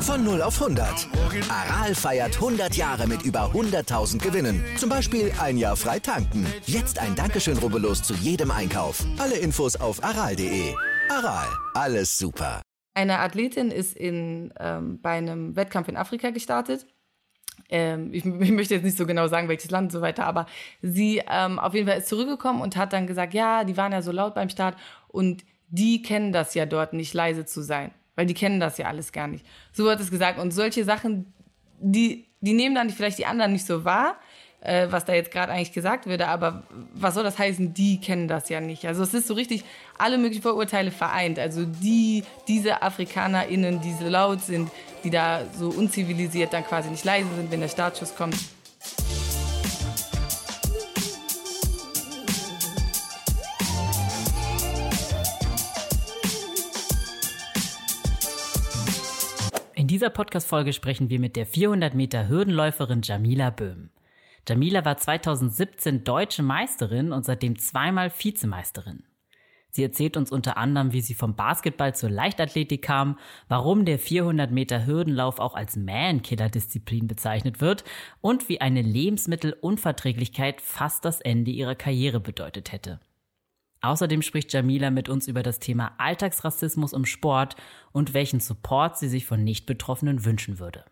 Von 0 auf 100. Aral feiert 100 Jahre mit über 100.000 Gewinnen. Zum Beispiel ein Jahr frei tanken. Jetzt ein Dankeschön, rubbellos zu jedem Einkauf. Alle Infos auf aral.de. Aral, alles super. Eine Athletin ist in, ähm, bei einem Wettkampf in Afrika gestartet. Ähm, ich, ich, möchte jetzt nicht so genau sagen, welches Land und so weiter, aber sie ähm, auf jeden Fall ist zurückgekommen und hat dann gesagt, ja, die waren ja so laut beim Start und die kennen das ja dort nicht, leise zu sein weil die kennen das ja alles gar nicht. So hat es gesagt. Und solche Sachen, die, die nehmen dann vielleicht die anderen nicht so wahr, äh, was da jetzt gerade eigentlich gesagt würde, aber was soll das heißen, die kennen das ja nicht. Also es ist so richtig alle möglichen Vorurteile vereint. Also die, diese AfrikanerInnen, die so laut sind, die da so unzivilisiert dann quasi nicht leise sind, wenn der Startschuss kommt. In dieser Podcast-Folge sprechen wir mit der 400 Meter Hürdenläuferin Jamila Böhm. Jamila war 2017 deutsche Meisterin und seitdem zweimal Vizemeisterin. Sie erzählt uns unter anderem, wie sie vom Basketball zur Leichtathletik kam, warum der 400 Meter Hürdenlauf auch als Man-Killer-Disziplin bezeichnet wird und wie eine Lebensmittelunverträglichkeit fast das Ende ihrer Karriere bedeutet hätte. Außerdem spricht Jamila mit uns über das Thema Alltagsrassismus im Sport und welchen Support sie sich von Nicht-Betroffenen wünschen würde.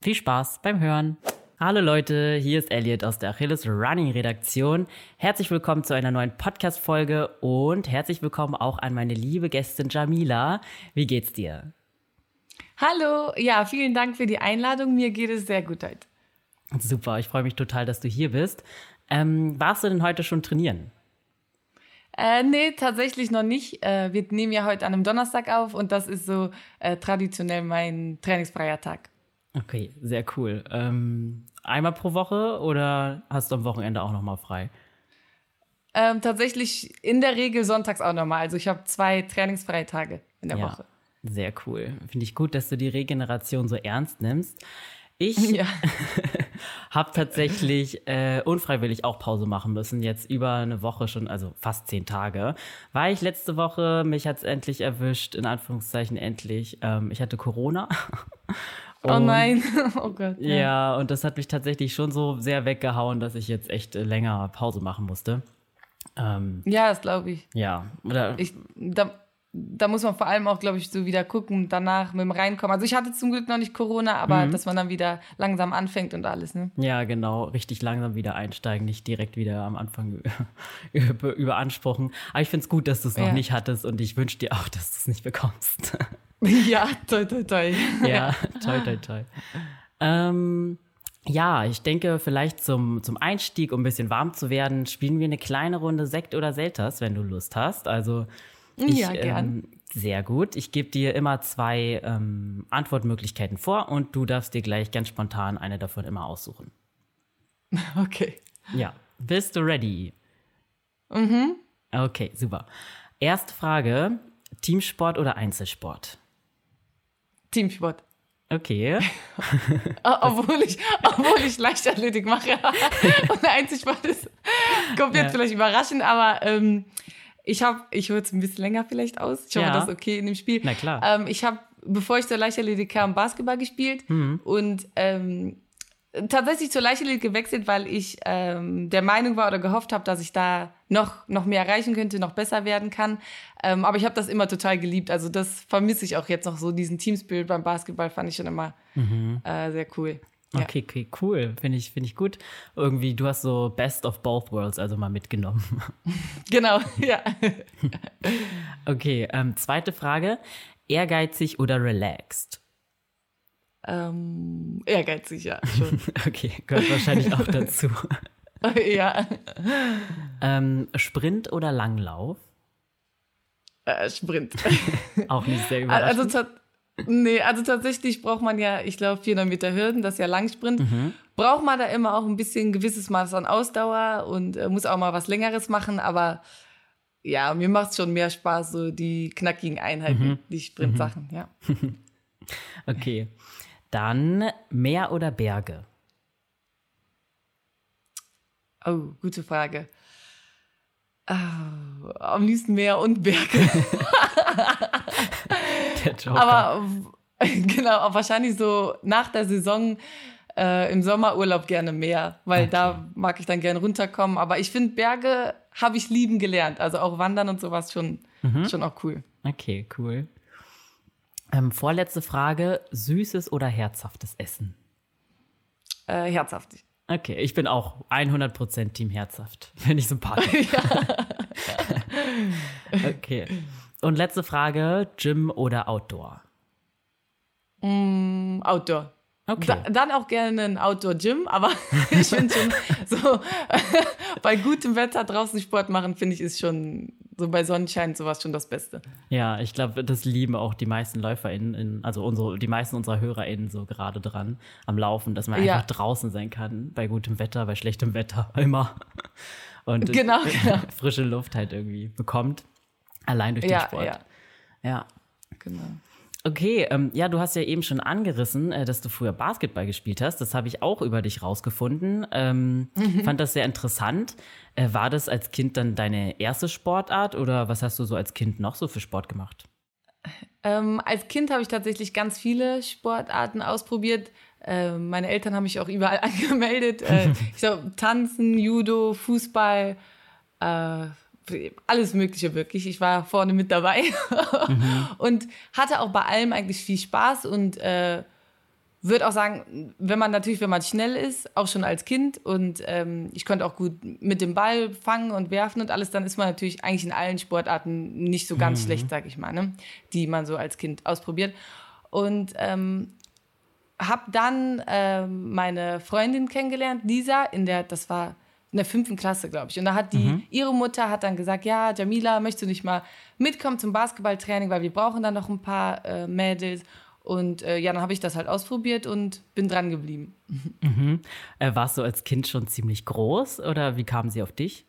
Viel Spaß beim Hören! Hallo Leute, hier ist Elliot aus der Achilles Running Redaktion. Herzlich willkommen zu einer neuen Podcast-Folge und herzlich willkommen auch an meine liebe Gästin Jamila. Wie geht's dir? Hallo, ja, vielen Dank für die Einladung. Mir geht es sehr gut heute. Super, ich freue mich total, dass du hier bist. Ähm, warst du denn heute schon trainieren? Äh, nee, tatsächlich noch nicht. Äh, wir nehmen ja heute an einem Donnerstag auf und das ist so äh, traditionell mein trainingsfreier Tag. Okay, sehr cool. Ähm, einmal pro Woche oder hast du am Wochenende auch nochmal frei? Ähm, tatsächlich in der Regel sonntags auch nochmal. Also ich habe zwei trainingsfreie Tage in der ja, Woche. Sehr cool. Finde ich gut, dass du die Regeneration so ernst nimmst. Ich ja. habe tatsächlich äh, unfreiwillig auch Pause machen müssen, jetzt über eine Woche schon, also fast zehn Tage, weil ich letzte Woche, mich hat es endlich erwischt, in Anführungszeichen endlich, ähm, ich hatte Corona. Und, oh nein, oh Gott. Ja. ja, und das hat mich tatsächlich schon so sehr weggehauen, dass ich jetzt echt äh, länger Pause machen musste. Ähm, ja, das glaube ich. Ja, oder? Ich, da, da muss man vor allem auch, glaube ich, so wieder gucken, danach mit dem Reinkommen. Also ich hatte zum Glück noch nicht Corona, aber mhm. dass man dann wieder langsam anfängt und alles, ne? Ja, genau, richtig langsam wieder einsteigen, nicht direkt wieder am Anfang über, überanspruchen. Aber ich finde es gut, dass du es noch ja. nicht hattest und ich wünsche dir auch, dass du es nicht bekommst. ja, toi, toi, toi. ja, toi, toi, toi. Ähm, ja, ich denke, vielleicht zum, zum Einstieg, um ein bisschen warm zu werden, spielen wir eine kleine Runde Sekt oder Selters, wenn du Lust hast. Also ich, ja, gern. Ähm, sehr gut. Ich gebe dir immer zwei ähm, Antwortmöglichkeiten vor und du darfst dir gleich ganz spontan eine davon immer aussuchen. Okay. Ja. Bist du ready? Mhm. Okay, super. Erste Frage: Teamsport oder Einzelsport? Teamsport. Okay. obwohl, ich, obwohl ich Leichtathletik mache. und Einzelsport ist, kommt jetzt ja. vielleicht überraschend, aber ähm, ich habe, ich hole es ein bisschen länger vielleicht aus. Ich hoffe, ja. das ist okay in dem Spiel. Na klar. Ähm, ich habe, bevor ich zur Leichtathletik kam, Basketball gespielt mhm. und ähm, tatsächlich zur Leichtathletik gewechselt, weil ich ähm, der Meinung war oder gehofft habe, dass ich da noch, noch mehr erreichen könnte, noch besser werden kann. Ähm, aber ich habe das immer total geliebt. Also das vermisse ich auch jetzt noch so. Diesen Teamspirit beim Basketball fand ich schon immer mhm. äh, sehr cool. Okay, okay, cool. Finde ich, finde ich gut. Irgendwie, du hast so Best of Both Worlds also mal mitgenommen. Genau, ja. okay, ähm, zweite Frage. Ehrgeizig oder relaxed? Ähm, ehrgeizig, ja, schon. okay, gehört wahrscheinlich auch dazu. ja. Ähm, Sprint oder Langlauf? Äh, Sprint. auch nicht sehr überraschend. Also, Nee, also tatsächlich braucht man ja, ich glaube, 400 Meter Hürden, das ist ja Langsprint. Mhm. Braucht man da immer auch ein bisschen ein gewisses Maß an Ausdauer und äh, muss auch mal was Längeres machen, aber ja, mir macht es schon mehr Spaß, so die knackigen Einheiten, mhm. die Sprintsachen, mhm. ja. okay. Dann Meer oder Berge? Oh, gute Frage. Oh, am liebsten Meer und Berge. Der Joker. Aber genau, wahrscheinlich so nach der Saison äh, im Sommerurlaub gerne mehr, weil Okay. da mag ich dann gerne runterkommen. Aber ich finde, Berge habe ich lieben gelernt. Also auch Wandern und sowas schon, schon auch cool. Okay, cool. Ähm, vorletzte Frage: Süßes oder herzhaftes Essen? Äh, herzhaft. Okay, ich bin auch 100% Team herzhaft. Finde ich sympathisch. okay. Und letzte Frage: Gym oder Outdoor? Mm, Outdoor. Okay. Da, dann auch gerne ein Outdoor-Gym, aber ich finde schon so, bei gutem Wetter draußen Sport machen, finde ich, ist schon so bei Sonnenschein sowas schon das Beste. Ja, ich glaube, das lieben auch die meisten LäuferInnen, in, also unsere, die meisten unserer HörerInnen so gerade dran am Laufen, dass man Ja. einfach draußen sein kann, bei gutem Wetter, bei schlechtem Wetter, immer. Und Genau, genau. frische Luft halt irgendwie bekommt. Allein durch den Ja, Sport. ja, ja. genau. Okay, ähm, ja, du hast ja eben schon angerissen, äh, dass du früher Basketball gespielt hast. Das habe ich auch über dich rausgefunden. Ähm, Fand das sehr interessant. Äh, war das als Kind dann deine erste Sportart oder was hast du so als Kind noch so für Sport gemacht? Ähm, als Kind habe ich tatsächlich ganz viele Sportarten ausprobiert. Ähm, meine Eltern haben mich auch überall angemeldet. Äh, ich glaube, Tanzen, Judo, Fußball, äh, alles Mögliche wirklich. Ich war vorne mit dabei und hatte auch bei allem eigentlich viel Spaß und äh, würde auch sagen, wenn man natürlich, wenn man schnell ist, auch schon als Kind und ähm, ich konnte auch gut mit dem Ball fangen und werfen und alles, dann ist man natürlich eigentlich in allen Sportarten nicht so ganz schlecht, sag ich mal, ne? die man so als Kind ausprobiert. Und ähm, habe dann ähm, meine Freundin kennengelernt, Lisa, in der, das war in der fünften Klasse, glaube ich. Und da hat die, ihre Mutter hat dann gesagt, ja, Jamila, möchtest du nicht mal mitkommen zum Basketballtraining, weil wir brauchen dann noch ein paar äh, Mädels. Und äh, ja, dann habe ich das halt ausprobiert und bin dran geblieben. Äh, warst du als Kind schon ziemlich groß oder wie kamen sie auf dich?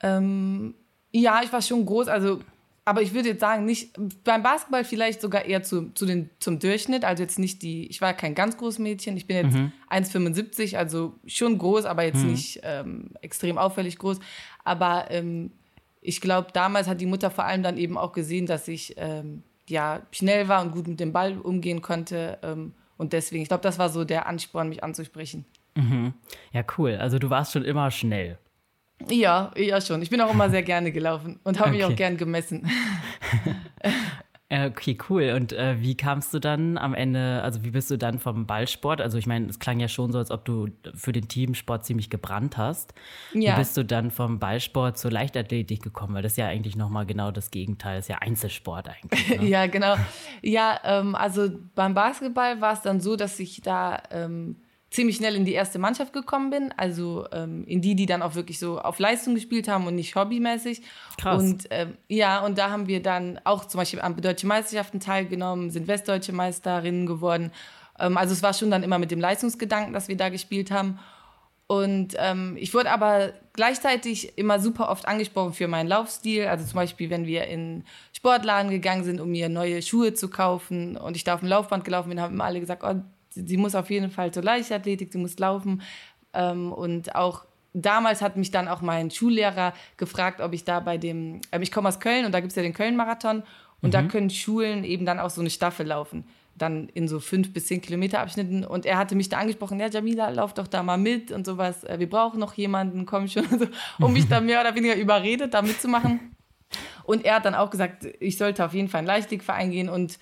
Ähm, ja, ich war schon groß, also, aber ich würde jetzt sagen, nicht beim Basketball vielleicht sogar eher zu, zu den, zum Durchschnitt. Also jetzt nicht die, ich war kein ganz großes Mädchen, ich bin jetzt 1,75, also schon groß, aber jetzt nicht ähm, extrem auffällig groß. Aber ähm, ich glaube, damals hat die Mutter vor allem dann eben auch gesehen, dass ich ähm, ja schnell war und gut mit dem Ball umgehen konnte. Ähm, und deswegen, ich glaube, das war so der Ansporn, mich anzusprechen. Ja, cool. Also du warst schon immer schnell. Ja, ja schon. Ich bin auch immer sehr gerne gelaufen und habe mich Okay. auch gern gemessen. Okay, cool. Und äh, wie kamst du dann am Ende, also wie bist du dann vom Ballsport? Also ich meine, es klang ja schon so, als ob du für den Teamsport ziemlich gebrannt hast. Ja. Wie bist du dann vom Ballsport zur Leichtathletik gekommen? Weil das ist ja eigentlich nochmal genau das Gegenteil, das ist ja Einzelsport eigentlich. Ne? Ja, genau. Ja, ähm, also beim Basketball war es dann so, dass ich da ähm, ziemlich schnell in die erste Mannschaft gekommen bin. Also ähm, in die, die dann auch wirklich so auf Leistung gespielt haben und nicht hobbymäßig. Krass. Und ähm, ja, und da haben wir dann auch zum Beispiel an deutschen Meisterschaften teilgenommen, sind westdeutsche Meisterinnen geworden. Ähm, also es war schon dann immer mit dem Leistungsgedanken, dass wir da gespielt haben. Und ähm, ich wurde aber gleichzeitig immer super oft angesprochen für meinen Laufstil. Also zum Beispiel, wenn wir in Sportladen gegangen sind, um mir neue Schuhe zu kaufen und ich da auf dem Laufband gelaufen bin, haben immer alle gesagt, oh, sie, muss auf jeden Fall zur Leichtathletik, sie muss laufen. Ähm, und auch damals hat mich dann auch mein Schullehrer gefragt, ob ich da bei dem, ähm, ich komme aus Köln und da gibt es ja den Köln-Marathon und da können Schulen eben dann auch so eine Staffel laufen. Dann in so fünf bis zehn Kilometer Abschnitten. Und er hatte mich da angesprochen, ja, Jamila, lauf doch da mal mit und sowas. Äh, Wir brauchen noch jemanden, komm schon. So, um mich dann mehr oder weniger überredet, da mitzumachen. Und er hat dann auch gesagt, ich sollte auf jeden Fall in den Leichtathletikverein gehen. Und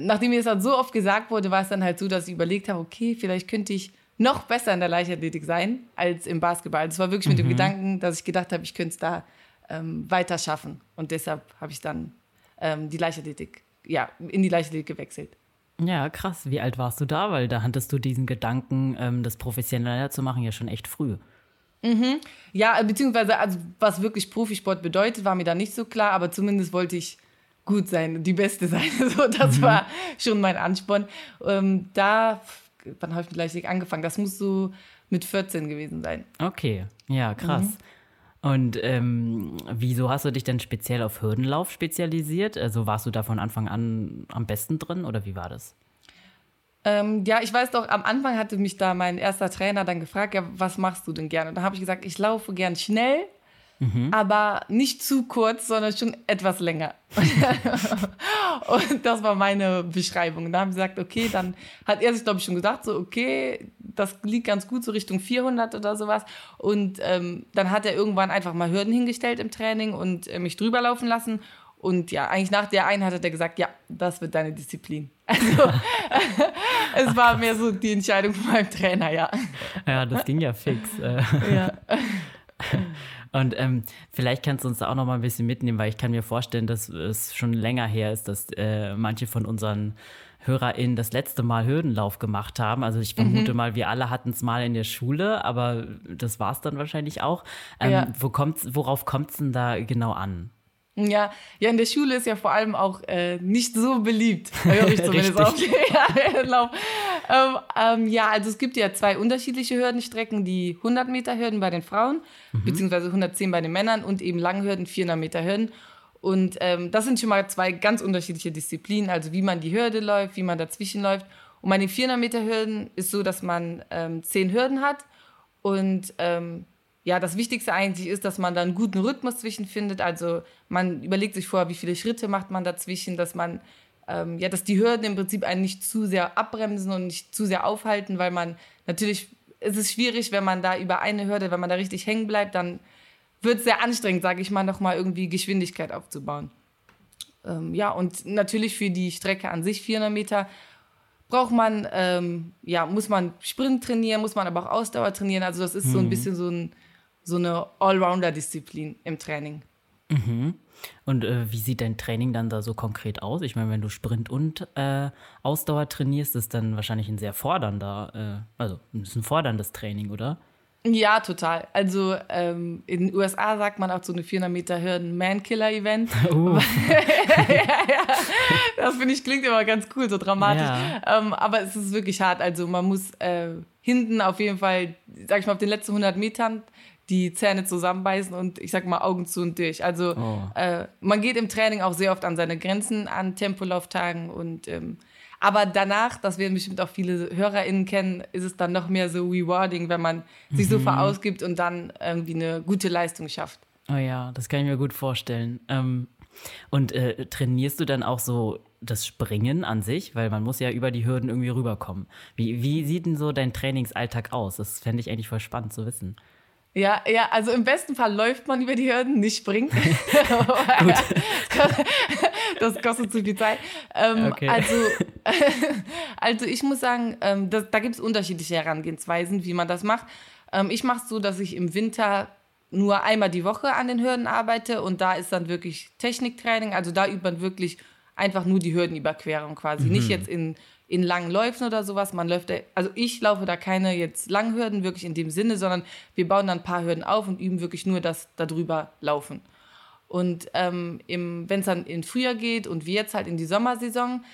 nachdem mir das dann so oft gesagt wurde, war es dann halt so, dass ich überlegt habe, okay, vielleicht könnte ich noch besser in der Leichtathletik sein als im Basketball. Das war wirklich mit dem Gedanken, dass ich gedacht habe, ich könnte es da ähm, weiter schaffen. Und deshalb habe ich dann ähm, die Leichtathletik, ja, in die Leichtathletik gewechselt. Ja, krass. Wie alt warst du da? Weil da hattest du diesen Gedanken, ähm, das professioneller zu machen, ja schon echt früh. Ja, beziehungsweise, also, was wirklich Profisport bedeutet, war mir da nicht so klar, aber zumindest wollte ich gut sein, die Beste sein. So, das war schon mein Ansporn. Ähm, da, wann habe ich mit Leichtathletik angefangen? Das muss so mit 14 gewesen sein. Okay, ja, krass. Und ähm, wieso hast du dich denn speziell auf Hürdenlauf spezialisiert? Also warst du da von Anfang an am besten drin oder wie war das? Ähm, ja, ich weiß doch, am Anfang hatte mich da mein erster Trainer dann gefragt, ja, was machst du denn gerne? Und da habe ich gesagt, ich laufe gern schnell mhm. aber nicht zu kurz, sondern schon etwas länger. und das war meine Beschreibung. Da haben sie gesagt, okay, dann hat er sich, glaube ich, schon gesagt, so, okay, das liegt ganz gut so Richtung 400 oder sowas. Und ähm, dann hat er irgendwann einfach mal Hürden hingestellt im Training und äh, mich drüber laufen lassen. Und ja, eigentlich nach der Einheit hat er gesagt, ja, das wird deine Disziplin. Also es war mehr so die Entscheidung von meinem Trainer, ja. Ja, das ging ja fix. Äh. ja. Und ähm, vielleicht kannst du uns da auch noch mal ein bisschen mitnehmen, weil ich kann mir vorstellen, dass es schon länger her ist, dass äh, manche von unseren HörerInnen das letzte Mal Hürdenlauf gemacht haben. Also ich vermute mhm. mal, wir alle hatten es mal in der Schule, aber das war es dann wahrscheinlich auch. Ähm, ja. wo kommt's, worauf kommt es denn da genau an? Ja, ja, in der Schule ist ja vor allem auch äh, nicht so beliebt. Höre ich zumindest auch. ja, ähm, ähm, ja, also es gibt ja zwei unterschiedliche Hürdenstrecken, die 100 Meter Hürden bei den Frauen, mhm. beziehungsweise 110 bei den Männern und eben Langhürden, 400 Meter Hürden. Und ähm, das sind schon mal zwei ganz unterschiedliche Disziplinen, also wie man die Hürde läuft, wie man dazwischen läuft. Und bei den 400 Meter Hürden ist so, dass man ähm, zehn Hürden hat und ähm, ja, das Wichtigste eigentlich ist, dass man da einen guten Rhythmus zwischenfindet. Also man überlegt sich vorher, wie viele Schritte macht man dazwischen, dass man, ähm, ja, dass die Hürden im Prinzip einen nicht zu sehr abbremsen und nicht zu sehr aufhalten, weil man natürlich, es ist schwierig, wenn man da über eine Hürde, wenn man da richtig hängen bleibt, dann wird es sehr anstrengend, sage ich mal, nochmal irgendwie Geschwindigkeit aufzubauen. Ähm, ja, und natürlich für die Strecke an sich 400 Meter braucht man, ähm, ja, muss man Sprint trainieren, muss man aber auch Ausdauer trainieren. Also das ist mhm. so ein mhm. bisschen so ein so eine Allrounder-Disziplin im Training. Mhm. Und äh, wie sieht dein Training dann da so konkret aus? Ich meine, wenn du Sprint und äh, Ausdauer trainierst, ist dann wahrscheinlich ein sehr fordernder, äh, also ist ein forderndes Training, oder? Ja, total. Also ähm, in den USA sagt man auch so eine 400 Meter Hürden Man-Killer-Event. Uh. ja, ja, das finde ich klingt immer ganz cool, so dramatisch. Ja. Ähm, aber es ist wirklich hart. Also man muss äh, hinten auf jeden Fall, sag ich mal, auf den letzten 100 Metern die Zähne zusammenbeißen und ich sag mal Augen zu und durch. Also oh. äh, man geht im Training auch sehr oft an seine Grenzen an Tempolauftagen und ähm, aber danach, das werden bestimmt auch viele HörerInnen kennen, ist es dann noch mehr so rewarding, wenn man mhm. sich so mhm. verausgibt und dann irgendwie eine gute Leistung schafft. Oh ja, das kann ich mir gut vorstellen. Ähm, und äh, trainierst du dann auch so das Springen an sich? Weil man muss ja über die Hürden irgendwie rüberkommen. Wie, wie sieht denn so dein Trainingsalltag aus? Das fände ich eigentlich voll spannend zu wissen. Ja, ja, also im besten Fall läuft man über die Hürden, nicht springt. das kostet zu viel Zeit. Ähm, okay. also, also ich muss sagen, ähm, das, da gibt es unterschiedliche Herangehensweisen, wie man das macht. Ähm, ich mache es so, dass ich im Winter nur einmal die Woche an den Hürden arbeite und da ist dann wirklich Techniktraining. Also da übt man wirklich einfach nur die Hürdenüberquerung quasi. Mhm. Nicht jetzt in in langen Läufen oder sowas. Man läuft, da, also ich laufe da keine jetzt Langhürden wirklich in dem Sinne, sondern wir bauen dann ein paar Hürden auf und üben wirklich nur das darüber laufen. Und ähm, wenn es dann in Frühjahr geht und wir jetzt halt in die Sommersaison,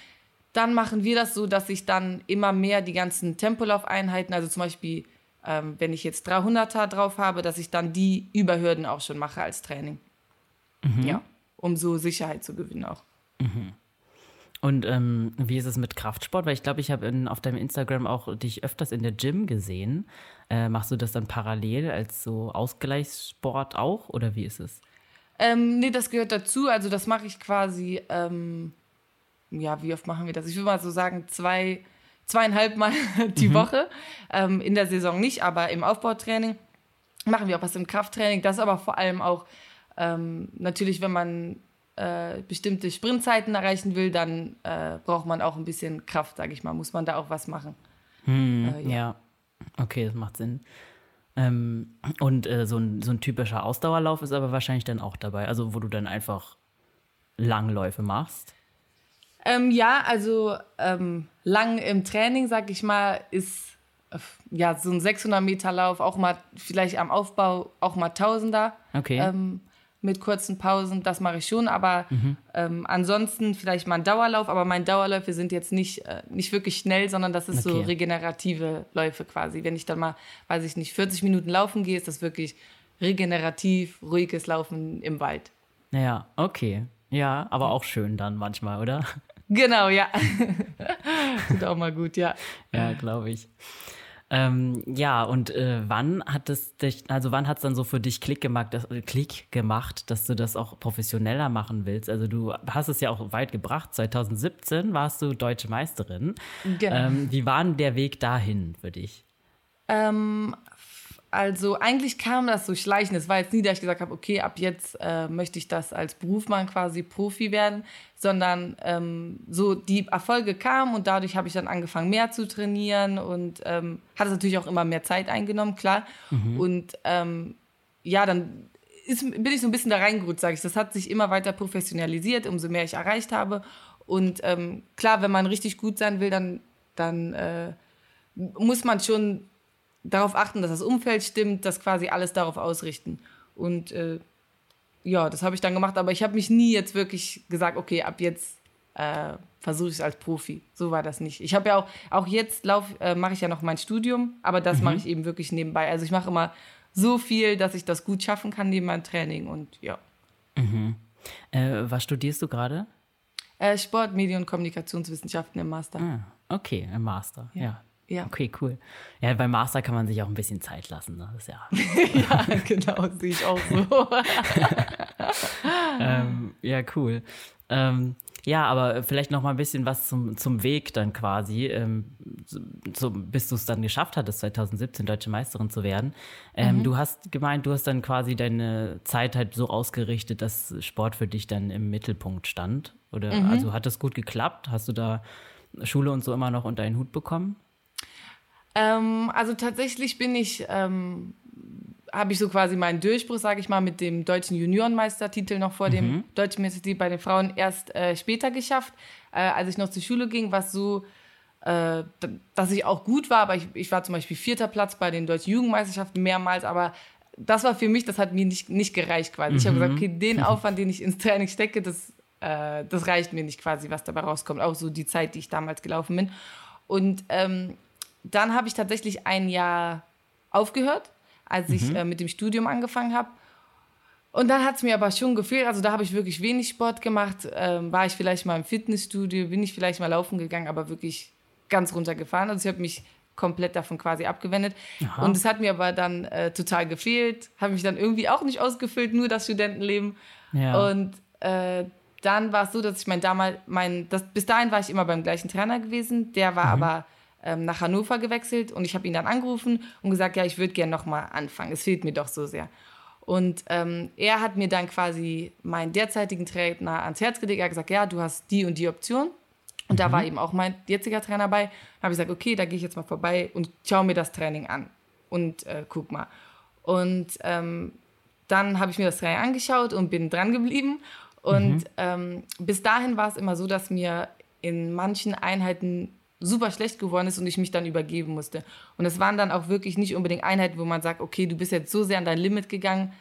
dann machen wir das so, dass ich dann immer mehr die ganzen Tempolaufeinheiten, also zum Beispiel, ähm, wenn ich jetzt 300er drauf habe, dass ich dann die Überhürden auch schon mache als Training. Mhm. Ja, um so Sicherheit zu gewinnen auch. Mhm. Und ähm, wie ist es mit Kraftsport? Weil ich glaube, ich habe auf deinem Instagram auch dich öfters in der Gym gesehen. Äh, machst du das dann parallel als so Ausgleichssport auch oder wie ist es? Ähm, nee, das gehört dazu. Also das mache ich quasi, ähm, ja, wie oft machen wir das? Ich würde mal so sagen, zwei, zweieinhalb Mal die mhm. Woche. Ähm, in der Saison nicht, aber im Aufbautraining machen wir auch was im Krafttraining. Das aber vor allem auch ähm, natürlich, wenn man äh, bestimmte Sprintzeiten erreichen will, dann äh, braucht man auch ein bisschen Kraft, sage ich mal. Muss man da auch was machen. Hm, äh, ja. ja. okay, das macht Sinn. Ähm, und äh, so, ein, so ein typischer Ausdauerlauf ist aber wahrscheinlich dann auch dabei, also wo du dann einfach Langläufe machst. Ähm, ja, also ähm, lang im Training, sag ich mal, ist äh, ja so ein 600 Meter Lauf, auch mal vielleicht am Aufbau auch mal Tausender. Okay. Ähm, mit kurzen Pausen, das mache ich schon, aber mhm. ähm, ansonsten vielleicht mal ein Dauerlauf, aber meine Dauerläufe sind jetzt nicht, äh, nicht wirklich schnell, sondern das ist okay. so regenerative Läufe quasi. Wenn ich dann mal, weiß ich nicht, 40 Minuten laufen gehe, ist das wirklich regenerativ, ruhiges Laufen im Wald. Ja, okay. Ja, aber auch schön dann manchmal, oder? Genau, ja. Tut auch mal gut, ja. Ja, glaube ich. Ähm, ja, und äh, wann hat es dich, also wann hat es dann so für dich Klick gemacht, dass, äh, Klick gemacht, dass du das auch professioneller machen willst? Also du hast es ja auch weit gebracht. 2017 warst du deutsche Meisterin. Genau. Ähm, wie war denn der Weg dahin für dich? Ähm, also eigentlich kam das so schleichend. Es war jetzt nie, dass ich gesagt habe, okay, ab jetzt äh, möchte ich das als Berufsmann quasi Profi werden, sondern ähm, so die Erfolge kamen und dadurch habe ich dann angefangen, mehr zu trainieren und ähm, hat es natürlich auch immer mehr Zeit eingenommen, klar. Mhm. Und ähm, ja, dann ist, bin ich so ein bisschen da reingerutscht, sage ich. Das hat sich immer weiter professionalisiert, umso mehr ich erreicht habe. Und ähm, klar, wenn man richtig gut sein will, dann, dann äh, muss man schon darauf achten, dass das Umfeld stimmt, dass quasi alles darauf ausrichten. Und äh, ja, das habe ich dann gemacht, aber ich habe mich nie jetzt wirklich gesagt, okay, ab jetzt äh, versuche ich es als Profi. So war das nicht. Ich habe ja auch, auch jetzt äh, mache ich ja noch mein Studium, aber das mhm. mache ich eben wirklich nebenbei. Also ich mache immer so viel, dass ich das gut schaffen kann neben meinem Training und ja. Mhm. Äh, was studierst du gerade? Äh, Sport, Medien und Kommunikationswissenschaften im Master. Ah, okay, im Master, ja. ja. Ja. Okay, cool. Ja, beim Master kann man sich auch ein bisschen Zeit lassen. Ne? Das ist ja. ja, genau, sehe ich auch so. ähm, ja, cool. Ähm, ja, aber vielleicht noch mal ein bisschen was zum, zum Weg dann quasi, ähm, so, bis du es dann geschafft hattest, 2017 deutsche Meisterin zu werden. Ähm, mhm. Du hast gemeint, du hast dann quasi deine Zeit halt so ausgerichtet, dass Sport für dich dann im Mittelpunkt stand. Oder mhm. also hat das gut geklappt? Hast du da Schule und so immer noch unter einen Hut bekommen? Ähm, also tatsächlich bin ich, ähm, habe ich so quasi meinen Durchbruch, sage ich mal, mit dem deutschen Juniorenmeistertitel noch vor mhm. dem deutschen Meistertitel bei den Frauen erst äh, später geschafft. Äh, als ich noch zur Schule ging, war es so, äh, dass ich auch gut war, aber ich, ich war zum Beispiel vierter Platz bei den deutschen Jugendmeisterschaften mehrmals, aber das war für mich, das hat mir nicht, nicht gereicht quasi. Mhm. Ich habe gesagt, okay, den Aufwand, den ich ins Training stecke, das, äh, das reicht mir nicht quasi, was dabei rauskommt. Auch so die Zeit, die ich damals gelaufen bin. Und ähm, dann habe ich tatsächlich ein Jahr aufgehört, als ich mhm. äh, mit dem Studium angefangen habe. Und dann hat es mir aber schon gefehlt. Also da habe ich wirklich wenig Sport gemacht. Ähm, war ich vielleicht mal im Fitnessstudio, bin ich vielleicht mal laufen gegangen, aber wirklich ganz runtergefahren. Also ich habe mich komplett davon quasi abgewendet. Aha. Und es hat mir aber dann äh, total gefehlt. Habe mich dann irgendwie auch nicht ausgefüllt, nur das Studentenleben. Ja. Und äh, dann war es so, dass ich mein damals, mein, das, bis dahin war ich immer beim gleichen Trainer gewesen. Der war mhm. aber ähm, nach Hannover gewechselt und ich habe ihn dann angerufen und gesagt, ja, ich würde gerne nochmal anfangen. Es fehlt mir doch so sehr. Und ähm, er hat mir dann quasi meinen derzeitigen Trainer ans Herz gelegt. Er hat gesagt, ja, du hast die und die Option. Und mhm. da war eben auch mein jetziger Trainer bei. Da habe ich gesagt, okay, da gehe ich jetzt mal vorbei und schaue mir das Training an und äh, guck mal. Und ähm, dann habe ich mir das Training angeschaut und bin dran geblieben. Und mhm. ähm, bis dahin war es immer so, dass mir in manchen Einheiten super schlecht geworden ist und ich mich dann übergeben musste. Und es waren dann auch wirklich nicht unbedingt Einheiten, wo man sagt, okay, du bist jetzt so sehr an dein Limit gegangen,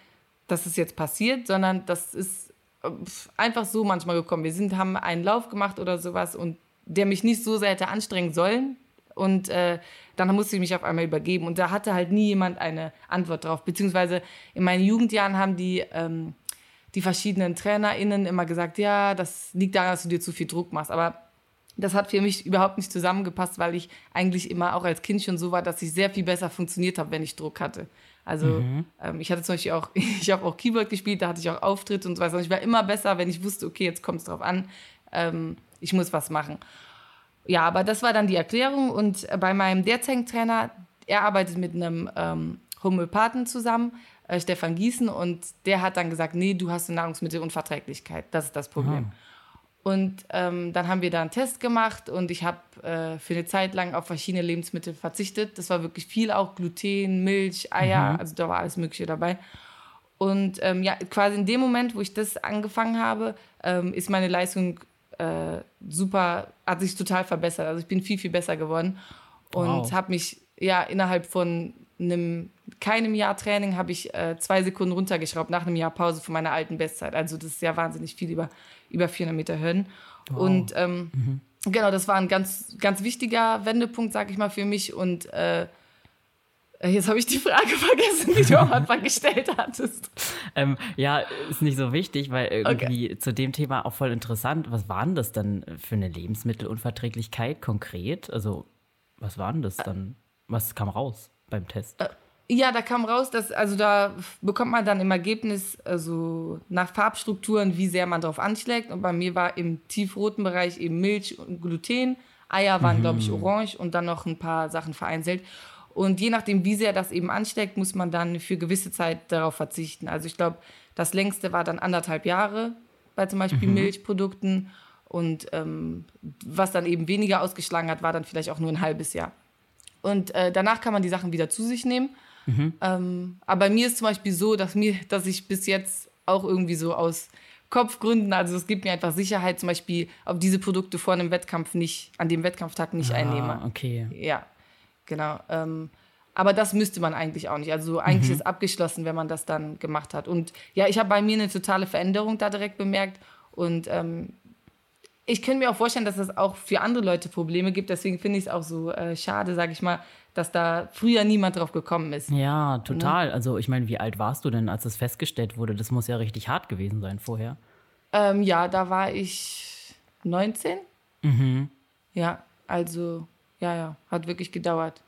dass es jetzt passiert, sondern das ist äh, einfach so manchmal gekommen. Wir sind, haben einen Lauf gemacht oder sowas und der mich nicht so sehr hätte anstrengen sollen. Und äh, dann musste ich mich auf einmal übergeben. Und da hatte halt nie jemand eine Antwort drauf. Beziehungsweise in meinen Jugendjahren haben die, ähm, die verschiedenen TrainerInnen immer gesagt, ja, das liegt daran, dass du dir zu viel Druck machst. Aber das hat für mich überhaupt nicht zusammengepasst, weil ich eigentlich immer auch als Kind schon so war, dass ich sehr viel besser funktioniert habe, wenn ich Druck hatte. Also mhm. ähm, ich hatte zum Beispiel auch, ich habe auch Keyboard gespielt, da hatte ich auch Auftritte und so weiter. Und ich war immer besser, wenn ich wusste, okay, jetzt kommt es drauf an, ähm, ich muss was machen. Ja, aber das war dann die Erklärung. Und bei meinem derzeitigen Trainer, er arbeitet mit einem ähm, Homöopathen zusammen, äh, Stefan Gießen, und der hat dann gesagt, nee, du hast eine Nahrungsmittelunverträglichkeit. Das ist das Problem. Mhm. Und ähm, dann haben wir da einen Test gemacht und ich habe äh, für eine Zeit lang auf verschiedene Lebensmittel verzichtet. Das war wirklich viel, auch Gluten, Milch, Eier, mhm. also da war alles Mögliche dabei. Und ähm, ja, quasi in dem Moment, wo ich das angefangen habe, ähm, ist meine Leistung äh, super, hat sich total verbessert. Also ich bin viel, viel besser geworden und wow. habe mich ja innerhalb von einem keinem Jahr Training habe ich äh, zwei Sekunden runtergeschraubt nach einem Jahr Pause von meiner alten Bestzeit. Also das ist ja wahnsinnig viel über über 400 Meter Hürden. Wow. Und ähm, mhm. genau, das war ein ganz, ganz wichtiger Wendepunkt, sag ich mal, für mich. Und äh, Jetzt habe ich die Frage vergessen, die du am Anfang gestellt hattest. Ähm, ja, ist nicht so wichtig, weil irgendwie okay. zu dem Thema auch voll interessant. Was waren das dann für eine Lebensmittelunverträglichkeit konkret? Also, was waren das dann? Was kam raus beim Test? Ja, da kam raus, dass, also da bekommt man dann im Ergebnis, also nach Farbstrukturen, wie sehr man drauf anschlägt. Und bei mir war im tiefroten Bereich eben Milch und Gluten. Eier waren, mhm. glaube ich, orange und dann noch ein paar Sachen vereinzelt. Und je nachdem, wie sehr das eben ansteckt, muss man dann für gewisse Zeit darauf verzichten. Also ich glaube, das längste war dann anderthalb Jahre bei zum Beispiel mhm. Milchprodukten. Und ähm, was dann eben weniger ausgeschlagen hat, war dann vielleicht auch nur ein halbes Jahr. Und äh, danach kann man die Sachen wieder zu sich nehmen. Mhm. Ähm, aber bei mir ist zum Beispiel so, dass, mir, dass ich bis jetzt auch irgendwie so aus Kopfgründen, also es gibt mir einfach Sicherheit, zum Beispiel auf diese Produkte vor einem Wettkampf nicht, an dem Wettkampftag nicht ah, einnehme. okay. Ja, genau. Ähm, aber das müsste man eigentlich auch nicht. Also eigentlich mhm. ist abgeschlossen, wenn man das dann gemacht hat. Und ja, ich habe bei mir eine totale Veränderung da direkt bemerkt. Und ähm, ich könnte mir auch vorstellen, dass es auch für andere Leute Probleme gibt. Deswegen finde ich es auch so äh, schade, sage ich mal, dass da früher niemand drauf gekommen ist. Ja, total. Ne? Also ich meine, wie alt warst du denn, als das festgestellt wurde? Das muss ja richtig hart gewesen sein vorher. Ähm, ja, da war ich 19. Mhm. Ja, also ja, ja, hat wirklich gedauert.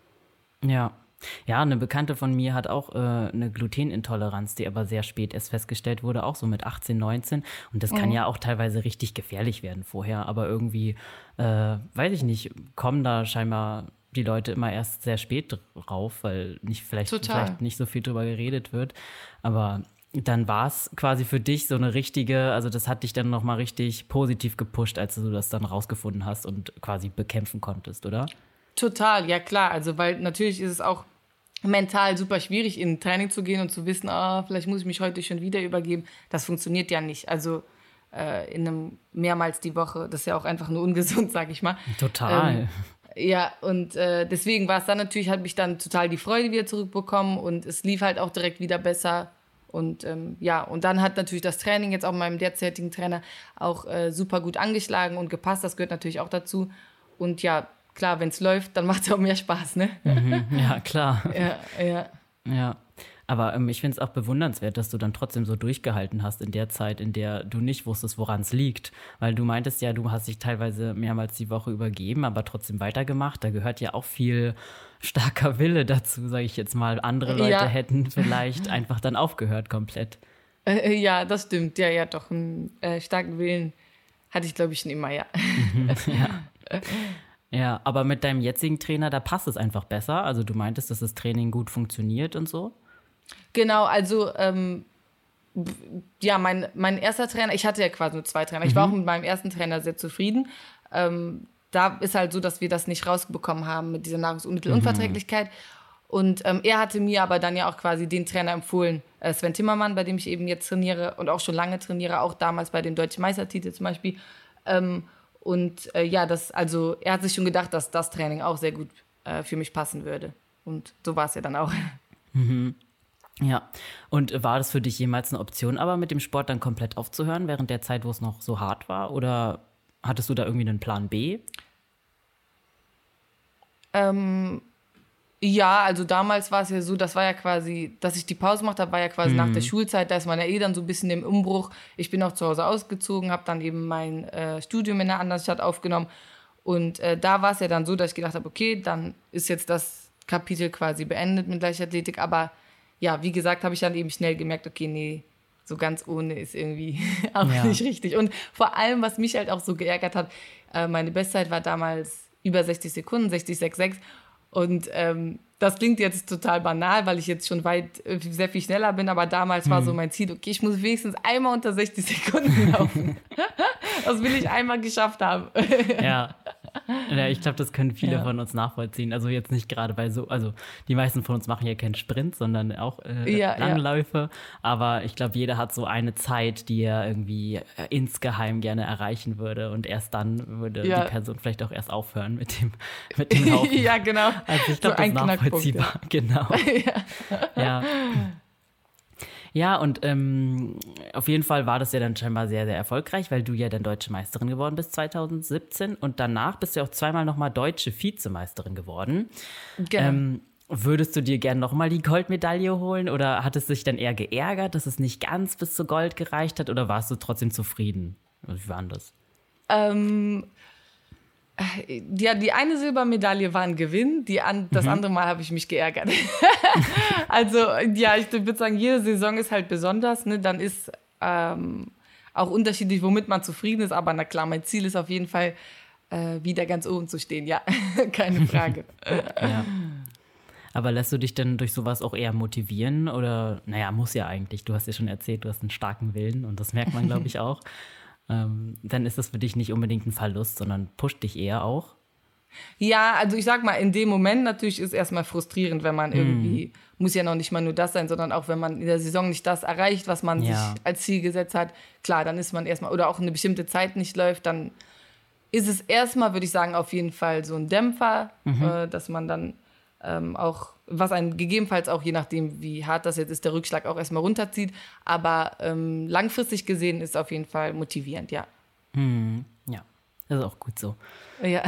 Ja. Ja, eine Bekannte von mir hat auch äh, eine Glutenintoleranz, die aber sehr spät erst festgestellt wurde, auch so mit 18, 19. Und das kann mhm. ja auch teilweise richtig gefährlich werden vorher. Aber irgendwie, äh, weiß ich nicht, kommen da scheinbar die Leute immer erst sehr spät drauf, weil nicht vielleicht, vielleicht nicht so viel drüber geredet wird. Aber dann war es quasi für dich so eine richtige, also das hat dich dann nochmal richtig positiv gepusht, als du das dann rausgefunden hast und quasi bekämpfen konntest, oder? Total, ja klar. Also weil natürlich ist es auch mental super schwierig, in Training zu gehen und zu wissen, ah, vielleicht muss ich mich heute schon wieder übergeben. Das funktioniert ja nicht. Also äh, in einem mehrmals die Woche, das ist ja auch einfach nur ungesund, sag ich mal. Total. Ähm, ja, und äh, deswegen war es dann natürlich, hat mich dann total die Freude wieder zurückbekommen und es lief halt auch direkt wieder besser. Und ähm, ja, und dann hat natürlich das Training jetzt auch meinem derzeitigen Trainer auch äh, super gut angeschlagen und gepasst. Das gehört natürlich auch dazu. Und ja, klar, wenn es läuft, dann macht es auch mehr Spaß, ne? Mhm, ja, klar. ja, ja. Ja. Aber ähm, ich finde es auch bewundernswert, dass du dann trotzdem so durchgehalten hast in der Zeit, in der du nicht wusstest, woran es liegt. Weil du meintest ja, du hast dich teilweise mehrmals die Woche übergeben, aber trotzdem weitergemacht. Da gehört ja auch viel starker Wille dazu, sage ich jetzt mal. Andere Leute ja. hätten vielleicht einfach dann aufgehört komplett. Äh, äh, ja, das stimmt. Ja, ja, doch. Einen äh, starken Willen hatte ich, glaube ich, schon immer, ja. Mhm, ja. Ja, aber mit deinem jetzigen Trainer, da passt es einfach besser. Also du meintest, dass das Training gut funktioniert und so. Genau, also ähm, ja, mein, mein erster Trainer, ich hatte ja quasi nur zwei Trainer. Ich war mhm. auch mit meinem ersten Trainer sehr zufrieden. Ähm, da ist halt so, dass wir das nicht rausbekommen haben mit dieser Nahrungsmittelunverträglichkeit. Mhm. Und ähm, er hatte mir aber dann ja auch quasi den Trainer empfohlen, äh, Sven Timmermann, bei dem ich eben jetzt trainiere und auch schon lange trainiere, auch damals bei den deutschen Meistertiteln zum Beispiel. Ähm, und äh, ja, das, also er hat sich schon gedacht, dass das Training auch sehr gut äh, für mich passen würde. Und so war es ja dann auch. Mhm. Ja, und war das für dich jemals eine Option, aber mit dem Sport dann komplett aufzuhören, während der Zeit, wo es noch so hart war? Oder hattest du da irgendwie einen Plan B? Ähm, ja, also damals war es ja so, das war ja quasi, dass ich die Pause gemacht habe, war ja quasi mhm. nach der Schulzeit, da ist man ja eh dann so ein bisschen im Umbruch. Ich bin auch zu Hause ausgezogen, habe dann eben mein äh, Studium in einer anderen Stadt aufgenommen. Und äh, da war es ja dann so, dass ich gedacht habe, okay, dann ist jetzt das Kapitel quasi beendet mit Leichtathletik, aber ja, wie gesagt, habe ich dann eben schnell gemerkt, okay, nee, so ganz ohne ist irgendwie auch ja. nicht richtig. Und vor allem, was mich halt auch so geärgert hat, äh, meine Bestzeit war damals über 60 Sekunden, 60,66. Und ähm, das klingt jetzt total banal, weil ich jetzt schon weit, äh, sehr viel schneller bin, aber damals hm. war so hm. mein Ziel, okay, ich muss wenigstens einmal unter 60 Sekunden laufen. das will ich einmal geschafft haben. ja. Ja, ich glaube, das können viele ja. von uns nachvollziehen. Also jetzt nicht gerade bei so, also die meisten von uns machen ja keinen Sprint, sondern auch äh, ja, Langläufe. Aber ich glaube, jeder hat so eine Zeit, die er irgendwie äh, insgeheim gerne erreichen würde. Und erst dann würde die Person vielleicht auch erst aufhören mit dem, mit dem Laufen. ja, genau. Also ich glaube, so das ist nachvollziehbar. Genau. ja. Ja, und ähm, auf jeden Fall war das ja dann scheinbar sehr, sehr erfolgreich, weil du ja dann deutsche Meisterin geworden bist 2017 und danach bist du auch zweimal nochmal deutsche Vizemeisterin geworden. Genau. Ähm, würdest du dir gerne nochmal die Goldmedaille holen oder hat es dich dann eher geärgert, dass es nicht ganz bis zu Gold gereicht hat oder warst du trotzdem zufrieden? Wie war das? Ähm, Ja, die eine Silbermedaille war ein Gewinn, die an, das mhm. andere Mal habe ich mich geärgert. also, ja, ich würde sagen, jede Saison ist halt besonders. Ne? Dann ist ähm, auch unterschiedlich, womit man zufrieden ist. Aber na klar, mein Ziel ist auf jeden Fall, äh, wieder ganz oben zu stehen. Ja, keine Frage. ja. Aber lässt du dich denn durch sowas auch eher motivieren? Oder, naja, muss ja eigentlich. Du hast ja schon erzählt, du hast einen starken Willen und das merkt man, glaube ich, auch ähm, dann ist das für dich nicht unbedingt ein Verlust, sondern pusht dich eher auch. Ja, also ich sag mal, in dem Moment natürlich ist es erstmal frustrierend, wenn man mm. irgendwie, muss ja noch nicht mal nur das sein, sondern auch wenn man in der Saison nicht das erreicht, was man ja. sich als Ziel gesetzt hat. Klar, dann ist man erstmal, oder auch eine bestimmte Zeit nicht läuft, dann ist es erstmal, würde ich sagen, auf jeden Fall so ein Dämpfer, mhm. äh, dass man dann ähm, auch, was einen gegebenenfalls auch, je nachdem, wie hart das jetzt ist, der Rückschlag auch erstmal runterzieht. Aber ähm, langfristig gesehen ist auf jeden Fall motivierend, ja. Hm, ja, das ist auch gut so. Ja.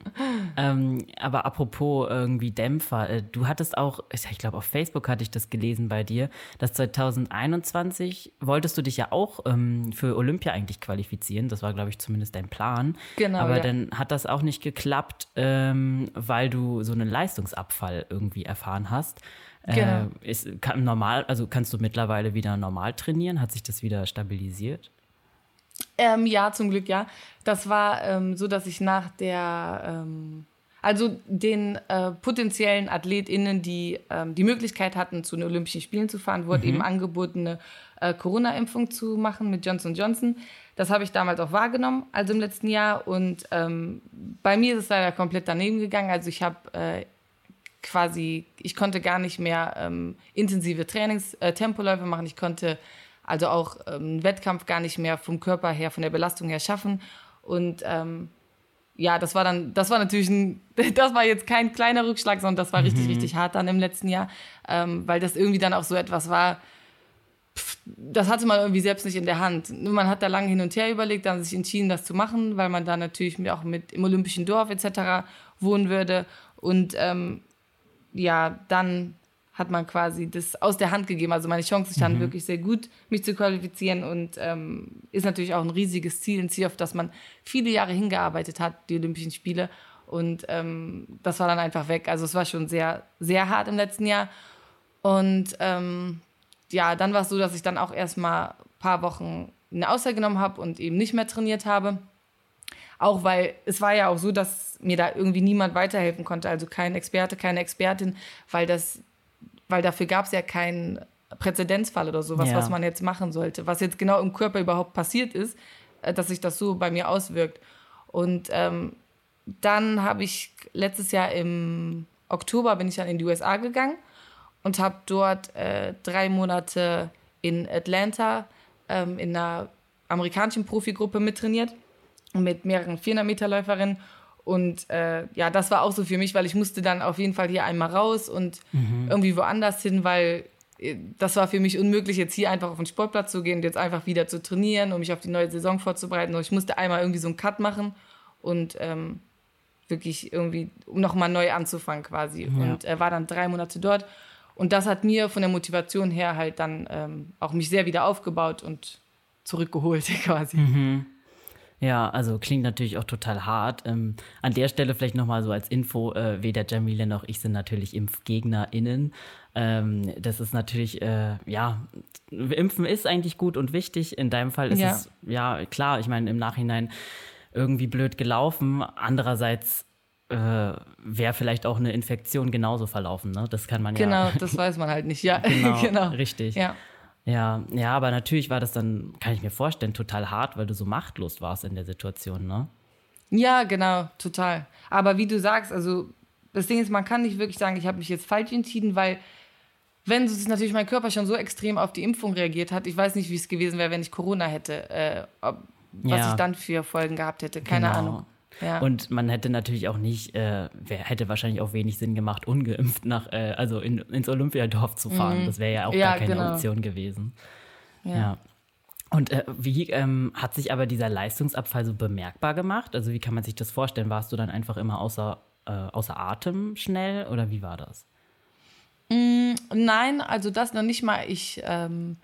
ähm, aber apropos irgendwie Dämpfer, äh, du hattest auch, ich glaube auf Facebook hatte ich das gelesen bei dir, dass 2021 wolltest du dich ja auch ähm, für Olympia eigentlich qualifizieren. Das war, glaube ich, zumindest dein Plan. Genau. Aber ja. dann hat das auch nicht geklappt, ähm, weil du so einen Leistungsabfall irgendwie erfahren hast. Äh, genau. Äh, ist, kann normal, also kannst du mittlerweile wieder normal trainieren? Hat sich das wieder stabilisiert? Ähm, ja, zum Glück ja. Das war ähm, so, dass ich nach der, ähm, also den äh, potenziellen AthletInnen, die ähm, die Möglichkeit hatten, zu den Olympischen Spielen zu fahren, wurde mhm. eben angeboten, eine äh, Corona-Impfung zu machen mit Johnson Johnson. Das habe ich damals auch wahrgenommen, also im letzten Jahr. Und ähm, bei mir ist es leider komplett daneben gegangen. Also ich habe äh, quasi, ich konnte gar nicht mehr ähm, intensive Trainings, äh, Tempoläufe machen. Ich konnte also auch ähm, Wettkampf gar nicht mehr vom Körper her, von der Belastung her schaffen. Und ähm, ja, das war dann, das war natürlich ein, das war jetzt kein kleiner Rückschlag, sondern das war richtig, mhm. richtig hart dann im letzten Jahr, ähm, weil das irgendwie dann auch so etwas war, pff, das hatte man irgendwie selbst nicht in der Hand. Man hat da lange hin und her überlegt, dann sich entschieden, das zu machen, weil man da natürlich auch mit im Olympischen Dorf etc. wohnen würde. Und ähm, ja, dann hat man quasi das aus der Hand gegeben. Also meine Chance ist dann mhm. wirklich sehr gut, mich zu qualifizieren und ähm, ist natürlich auch ein riesiges Ziel, ein Ziel, auf das man viele Jahre hingearbeitet hat, die Olympischen Spiele. Und ähm, das war dann einfach weg. Also es war schon sehr, sehr hart im letzten Jahr. Und ähm, ja, dann war es so, dass ich dann auch erstmal ein paar Wochen eine Auszeit genommen habe und eben nicht mehr trainiert habe. Auch weil es war ja auch so, dass mir da irgendwie niemand weiterhelfen konnte, also kein Experte, keine Expertin, weil das weil dafür gab es ja keinen Präzedenzfall oder sowas, ja. was man jetzt machen sollte, was jetzt genau im Körper überhaupt passiert ist, äh, dass sich das so bei mir auswirkt. Und ähm, dann habe ich letztes Jahr im Oktober bin ich dann in die USA gegangen und habe dort äh, drei Monate in Atlanta ähm, in einer amerikanischen Profigruppe mittrainiert mit mehreren 400-Meter-Läuferinnen und äh, ja, das war auch so für mich, weil ich musste dann auf jeden Fall hier einmal raus und mhm. irgendwie woanders hin, weil äh, das war für mich unmöglich, jetzt hier einfach auf den Sportplatz zu gehen und jetzt einfach wieder zu trainieren, um mich auf die neue Saison vorzubereiten. Und ich musste einmal irgendwie so einen Cut machen und ähm, wirklich irgendwie, um nochmal neu anzufangen quasi. Ja. Und er war dann drei Monate dort. Und das hat mir von der Motivation her halt dann ähm, auch mich sehr wieder aufgebaut und zurückgeholt quasi. Mhm. Ja, also klingt natürlich auch total hart. Ähm, an der Stelle vielleicht nochmal so als Info, äh, weder Jamile noch ich sind natürlich ImpfgegnerInnen. Ähm, das ist natürlich, äh, ja, Impfen ist eigentlich gut und wichtig. In deinem Fall ist ja. es, ja, klar, ich meine, im Nachhinein irgendwie blöd gelaufen. Andererseits äh, wäre vielleicht auch eine Infektion genauso verlaufen, ne? Das kann man genau, ja. Genau, das weiß man halt nicht, ja. Genau, genau. richtig. Ja. Ja, ja, aber natürlich war das dann, kann ich mir vorstellen, total hart, weil du so machtlos warst in der Situation, ne? Ja, genau, total. Aber wie du sagst, also das Ding ist, man kann nicht wirklich sagen, ich habe mich jetzt falsch entschieden, weil wenn es natürlich mein Körper schon so extrem auf die Impfung reagiert hat, ich weiß nicht, wie es gewesen wäre, wenn ich Corona hätte, äh, ob, was ja. ich dann für Folgen gehabt hätte, keine genau. Ahnung. Ja. Und man hätte natürlich auch nicht, äh, hätte wahrscheinlich auch wenig Sinn gemacht, ungeimpft nach, äh, also in, ins Olympiadorf zu fahren. Mhm. Das wäre ja auch ja, gar keine genau. Option gewesen. Ja. ja. Und äh, wie ähm, hat sich aber dieser Leistungsabfall so bemerkbar gemacht? Also wie kann man sich das vorstellen? Warst du dann einfach immer außer, äh, außer Atem schnell oder wie war das? Mm, nein, also das noch nicht mal. Ich ähm,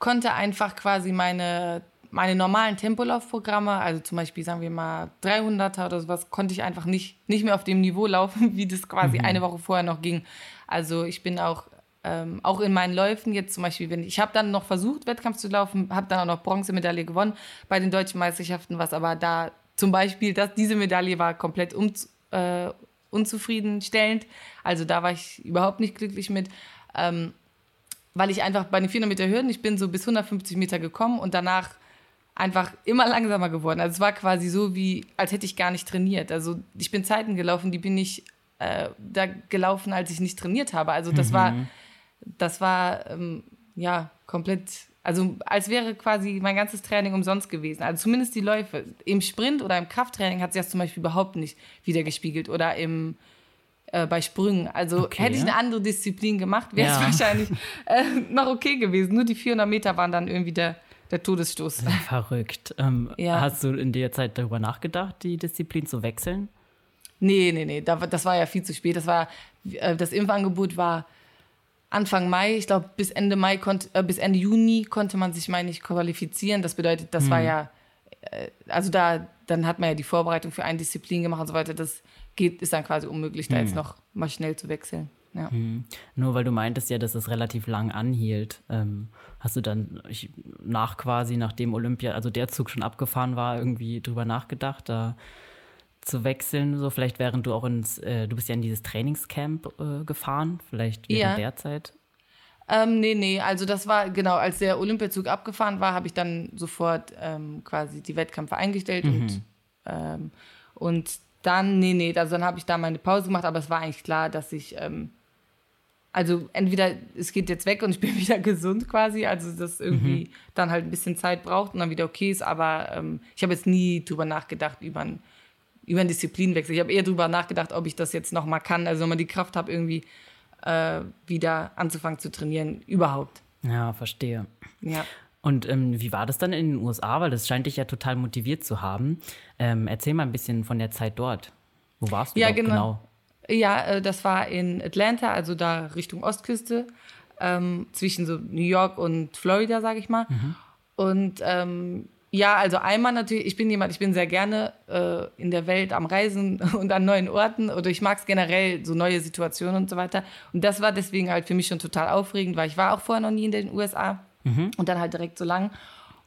konnte einfach quasi meine meine normalen Tempolaufprogramme, also zum Beispiel sagen wir mal 300er oder sowas, konnte ich einfach nicht, nicht mehr auf dem Niveau laufen, wie das quasi mhm. eine Woche vorher noch ging. Also ich bin auch, ähm, auch in meinen Läufen jetzt zum Beispiel, wenn ich habe dann noch versucht, Wettkampf zu laufen, habe dann auch noch Bronzemedaille gewonnen bei den deutschen Meisterschaften, was aber da zum Beispiel, dass diese Medaille war komplett um, äh, unzufriedenstellend. Also da war ich überhaupt nicht glücklich mit. Ähm, weil ich einfach bei den 400 Meter Hürden, ich bin so bis 150 Meter gekommen und danach einfach immer langsamer geworden. Also es war quasi so, wie als hätte ich gar nicht trainiert. Also ich bin Zeiten gelaufen, die bin ich äh, da gelaufen, als ich nicht trainiert habe. Also das mhm. war, das war ähm, ja komplett, also als wäre quasi mein ganzes Training umsonst gewesen. Also zumindest die Läufe. Im Sprint oder im Krafttraining hat sich das zum Beispiel überhaupt nicht wiedergespiegelt oder im äh, bei Sprüngen. Also okay, hätte ich eine andere Disziplin gemacht, wäre es ja. wahrscheinlich äh, noch okay gewesen. Nur die 400 Meter waren dann irgendwie der, der Todesstoß. Verrückt. Ähm, ja. Hast du in der Zeit darüber nachgedacht, die Disziplin zu wechseln? Nee, nee, nee. das war ja viel zu spät. Das war, äh, das Impfangebot war Anfang Mai. Ich glaube, bis Ende Mai konnte, äh, bis Ende Juni konnte man sich, meine ich, qualifizieren. Das bedeutet, das hm. war ja, äh, also da, dann hat man ja die Vorbereitung für eine Disziplin gemacht und so weiter. Das geht, ist dann quasi unmöglich, da hm. jetzt noch mal schnell zu wechseln. Ja. Hm. Nur weil du meintest ja, dass es relativ lang anhielt, ähm, hast du dann ich, nach quasi, nachdem Olympia, also der Zug schon abgefahren war, irgendwie drüber nachgedacht, da zu wechseln, so vielleicht während du auch ins, äh, du bist ja in dieses Trainingscamp äh, gefahren, vielleicht während ja. der Zeit? Ähm, nee, nee, also das war, genau, als der Olympiazug abgefahren war, habe ich dann sofort ähm, quasi die Wettkämpfe eingestellt mhm. und, ähm, und dann, nee, nee, also dann habe ich da meine Pause gemacht, aber es war eigentlich klar, dass ich, ähm, also entweder es geht jetzt weg und ich bin wieder gesund quasi, also das irgendwie mhm. dann halt ein bisschen Zeit braucht und dann wieder okay ist, aber ähm, ich habe jetzt nie drüber nachgedacht, über einen über einen Disziplinwechsel. Ich habe eher drüber nachgedacht, ob ich das jetzt nochmal kann, also wenn man die Kraft habe, irgendwie äh, wieder anzufangen zu trainieren, überhaupt. Ja, verstehe. Ja. Und ähm, wie war das dann in den USA? Weil das scheint dich ja total motiviert zu haben. Ähm, erzähl mal ein bisschen von der Zeit dort. Wo warst du ja, genau. genau? Ja, äh, das war in Atlanta, also da Richtung Ostküste, ähm, zwischen so New York und Florida, sage ich mal. Mhm. Und ähm, ja, also einmal natürlich, ich bin jemand, ich bin sehr gerne äh, in der Welt am Reisen und an neuen Orten oder ich mag es generell, so neue Situationen und so weiter. Und das war deswegen halt für mich schon total aufregend, weil ich war auch vorher noch nie in den USA mhm. und dann halt direkt so lang.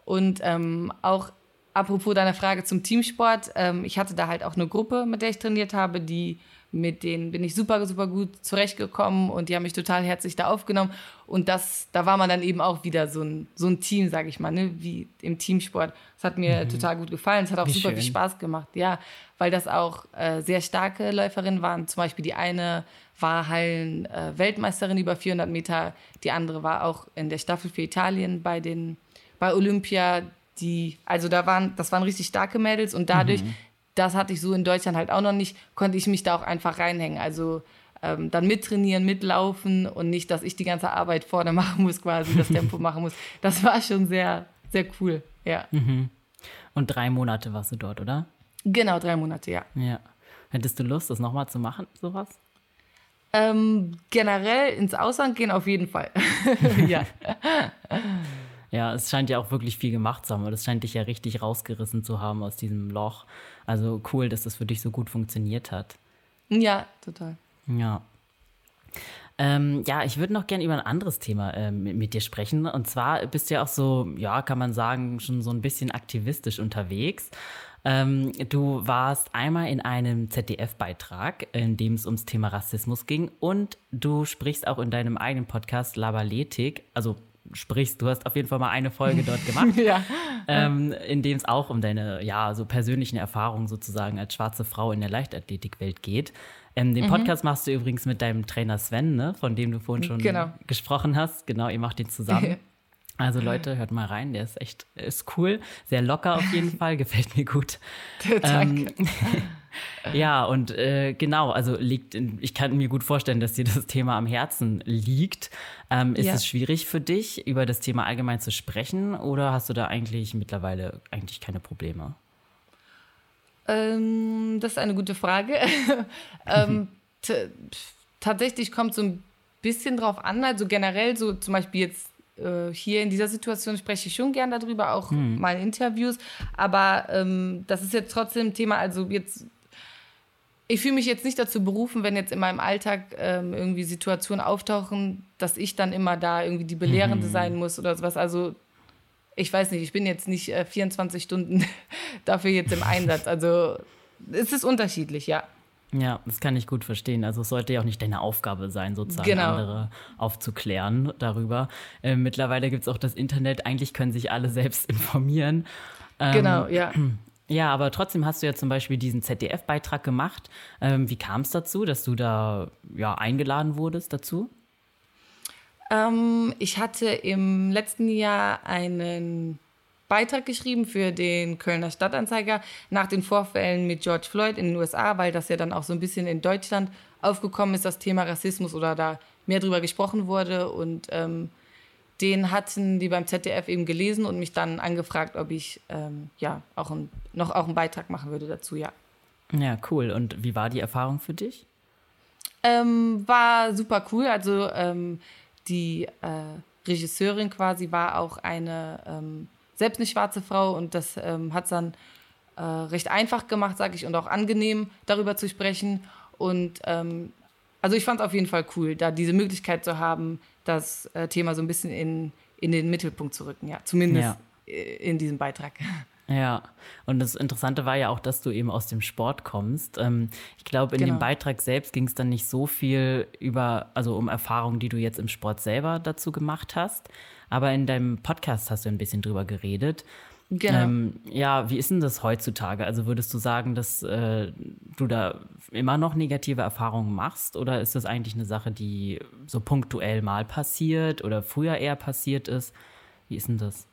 Und ähm, auch apropos deiner Frage zum Teamsport, ähm, ich hatte da halt auch eine Gruppe, mit der ich trainiert habe, die mit denen bin ich super, super gut zurechtgekommen und die haben mich total herzlich da aufgenommen. Und das, da war man dann eben auch wieder so ein, so ein Team, sage ich mal, ne? wie im Teamsport. Das hat mir mhm. total gut gefallen. Es hat auch wie super schön. viel Spaß gemacht, ja, weil das auch äh, sehr starke Läuferinnen waren. Zum Beispiel die eine war Hallen äh, Weltmeisterin über 400 Meter, die andere war auch in der Staffel für Italien bei den bei Olympia. Die, also da waren, das waren richtig starke Mädels und dadurch mhm das hatte ich so in Deutschland halt auch noch nicht, konnte ich mich da auch einfach reinhängen. Also ähm, dann mittrainieren, mitlaufen und nicht, dass ich die ganze Arbeit vorne machen muss, quasi das Tempo machen muss. Das war schon sehr, sehr cool, ja. Mhm. Und drei Monate warst du dort, oder? Genau, drei Monate, ja. Ja. Hättest du Lust, das nochmal zu machen, sowas? Ähm, generell ins Ausland gehen auf jeden Fall. ja. Ja, es scheint ja auch wirklich viel gemacht zu haben, das scheint dich ja richtig rausgerissen zu haben aus diesem Loch. Also cool, dass das für dich so gut funktioniert hat. Ja, total. Ja. Ähm, ja, ich würde noch gerne über ein anderes Thema äh, mit, mit, dir sprechen. Und zwar bist du ja auch so, ja, kann man sagen, schon so ein bisschen aktivistisch unterwegs. Ähm, du warst einmal in einem ZDF-Beitrag, in dem es ums Thema Rassismus ging. Und du sprichst auch in deinem eigenen Podcast Labaletik, also sprichst. Du hast auf jeden Fall mal eine Folge dort gemacht, ja. ähm, in dem es auch um deine ja so persönlichen Erfahrungen sozusagen als schwarze Frau in der Leichtathletikwelt geht. Ähm, den mhm. Podcast machst du übrigens mit deinem Trainer Sven, ne, von dem du vorhin schon genau. gesprochen hast. Genau, ihr macht den zusammen. Also Leute, hört mal rein, der ist echt ist cool, sehr locker auf jeden Fall, gefällt mir gut. Danke. Ähm, ja, und äh, genau, also liegt, in, ich kann mir gut vorstellen, dass dir das Thema am Herzen liegt. Ähm, ist ja. es schwierig für dich, über das Thema allgemein zu sprechen oder hast du da eigentlich mittlerweile eigentlich keine Probleme? Ähm, das ist eine gute Frage. ähm, tatsächlich kommt so ein bisschen drauf an, also generell so zum Beispiel jetzt äh, hier in dieser Situation spreche ich schon gern darüber, auch hm. mal in Interviews. Aber ähm, das ist jetzt trotzdem ein Thema, also jetzt ich fühle mich jetzt nicht dazu berufen, wenn jetzt in meinem Alltag ähm, irgendwie Situationen auftauchen, dass ich dann immer da irgendwie die Belehrende mhm. sein muss oder sowas. Also ich weiß nicht, ich bin jetzt nicht äh, 24 Stunden dafür jetzt im Einsatz. Also es ist unterschiedlich, ja. Ja, das kann ich gut verstehen. Also es sollte ja auch nicht deine Aufgabe sein, sozusagen genau. andere aufzuklären darüber. Äh, mittlerweile gibt es auch das Internet. Eigentlich können sich alle selbst informieren. Ähm, genau, ja. Ja, aber trotzdem hast du ja zum Beispiel diesen ZDF-Beitrag gemacht. Ähm, wie kam es dazu, dass du da ja, eingeladen wurdest dazu? Ähm, ich hatte im letzten Jahr einen Beitrag geschrieben für den Kölner Stadtanzeiger nach den Vorfällen mit George Floyd in den USA, weil das ja dann auch so ein bisschen in Deutschland aufgekommen ist, das Thema Rassismus oder da mehr drüber gesprochen wurde. Und ähm, den hatten die beim ZDF eben gelesen und mich dann angefragt, ob ich ähm, ja auch ein, noch auch einen Beitrag machen würde dazu, ja. Ja, cool. Und wie war die Erfahrung für dich? Ähm, war super cool. Also ähm, die äh, Regisseurin quasi war auch eine ähm, selbst eine schwarze Frau und das ähm, hat es dann äh, recht einfach gemacht, sage ich, und auch angenehm darüber zu sprechen. Und ähm, also ich fand es auf jeden Fall cool, da diese Möglichkeit zu haben, das äh, Thema so ein bisschen in, in den Mittelpunkt zu rücken, ja, zumindest ja. in diesem Beitrag. Ja, und das Interessante war ja auch, dass du eben aus dem Sport kommst. Ähm, ich glaube, in genau. dem Beitrag selbst ging es dann nicht so viel über, also um Erfahrungen, die du jetzt im Sport selber dazu gemacht hast. Aber in deinem Podcast hast du ein bisschen drüber geredet. Genau. Ähm, ja, wie ist denn das heutzutage? Also würdest du sagen, dass äh, du da immer noch negative Erfahrungen machst oder ist das eigentlich eine Sache, die so punktuell mal passiert oder früher eher passiert ist? Wie ist denn das?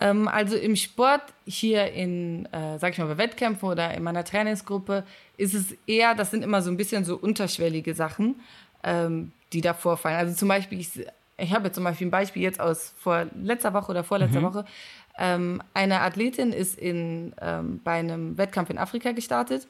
Ähm, also im Sport hier in, äh, sag ich mal, bei Wettkämpfen oder in meiner Trainingsgruppe ist es eher, das sind immer so ein bisschen so unterschwellige Sachen, ähm, die da vorfallen. Also zum Beispiel, ich, ich habe zum Beispiel ein Beispiel jetzt aus vor letzter Woche oder vorletzter mhm. Woche. Ähm, eine Athletin ist in, ähm, bei einem Wettkampf in Afrika gestartet.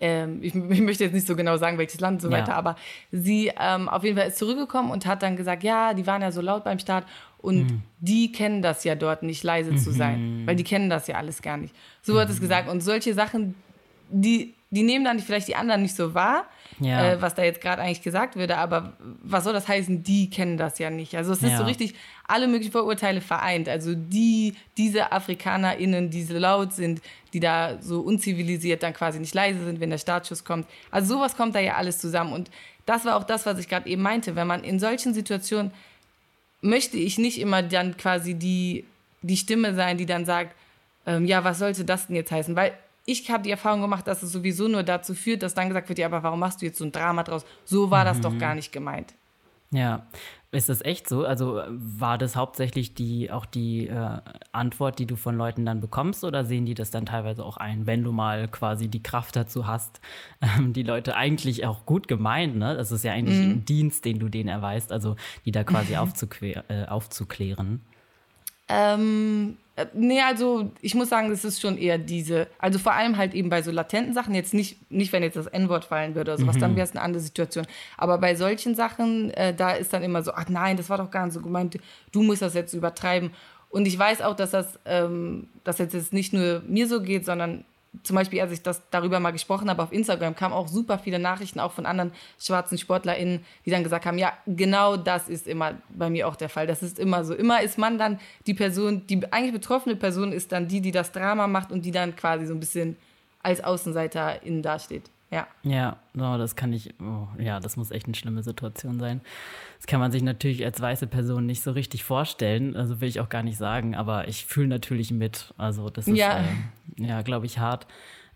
Ähm, ich, ich, möchte jetzt nicht so genau sagen, welches Land und so weiter, aber sie ähm, auf jeden Fall ist zurückgekommen und hat dann gesagt, ja, die waren ja so laut beim Start und mhm. die kennen das ja dort nicht, leise mhm. zu sein, weil die kennen das ja alles gar nicht. So mhm. hat es gesagt. Und solche Sachen, die, die nehmen dann vielleicht die anderen nicht so wahr, ja. äh, was da jetzt gerade eigentlich gesagt würde. Aber was soll das heißen? Die kennen das ja nicht. Also es ist ja. so richtig alle möglichen Vorurteile vereint. Also die, diese AfrikanerInnen, die so laut sind, die da so unzivilisiert dann quasi nicht leise sind, wenn der Startschuss kommt. Also sowas kommt da ja alles zusammen. Und das war auch das, was ich gerade eben meinte. Wenn man in solchen Situationen möchte ich nicht immer dann quasi die, die Stimme sein, die dann sagt, ähm, ja, was sollte das denn jetzt heißen? Weil ich habe die Erfahrung gemacht, dass es sowieso nur dazu führt, dass dann gesagt wird, ja, aber warum machst du jetzt so ein Drama draus? So war das mhm. doch gar nicht gemeint. Ja, ist das echt so? Also war das hauptsächlich die auch die äh, Antwort, die du von Leuten dann bekommst, oder sehen die das dann teilweise auch ein, wenn du mal quasi die Kraft dazu hast, ähm, die Leute eigentlich auch gut gemeint, ne? Das ist ja eigentlich mhm. ein Dienst, den du denen erweist, also die da quasi äh, aufzuklären. Ähm, äh, nee, also ich muss sagen, es ist schon eher diese, also vor allem halt eben bei so latenten Sachen, jetzt nicht, nicht wenn jetzt das N-Wort fallen würde oder sowas, mhm. dann wäre es eine andere Situation. Aber bei solchen Sachen, äh, da ist dann immer so, ach nein, das war doch gar nicht so gemeint, du musst das jetzt übertreiben. Und ich weiß auch, dass das, ähm, dass jetzt nicht nur mir so geht, sondern zum Beispiel, als ich das darüber mal gesprochen habe auf Instagram, kamen auch super viele Nachrichten auch von anderen schwarzen SportlerInnen, die dann gesagt haben, ja, genau das ist immer bei mir auch der Fall. Das ist immer so. Immer ist man dann die Person, die eigentlich betroffene Person ist dann die, die das Drama macht und die dann quasi so ein bisschen als Außenseiterin dasteht. Ja. Ja, oh, das kann ich, oh, ja, das muss echt eine schlimme Situation sein. Das kann man sich natürlich als weiße Person nicht so richtig vorstellen, also will ich auch gar nicht sagen, aber ich fühle natürlich mit. Also das ist, ja, äh, ja glaube ich, hart.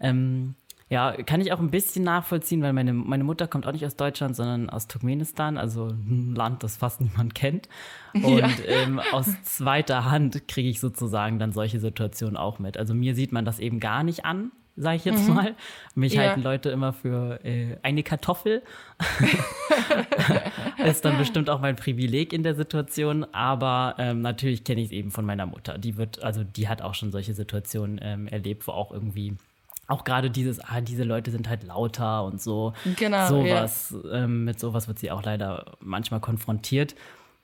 Ähm, ja, kann ich auch ein bisschen nachvollziehen, weil meine, meine Mutter kommt auch nicht aus Deutschland, sondern aus Turkmenistan, also ein Land, das fast niemand kennt. Und ja. ähm, aus zweiter Hand kriege ich sozusagen dann solche Situationen auch mit. Also mir sieht man das eben gar nicht an, sage ich jetzt mhm. mal. Mich ja. halten Leute immer für äh, eine Kartoffel. ist dann bestimmt auch mein Privileg in der Situation, aber ähm, natürlich kenne ich es eben von meiner Mutter. Die wird, also die hat auch schon solche Situationen ähm, erlebt, wo auch irgendwie auch gerade dieses, ah, diese Leute sind halt lauter und so. Genau. Sowas, ja. ähm, mit sowas wird sie auch leider manchmal konfrontiert.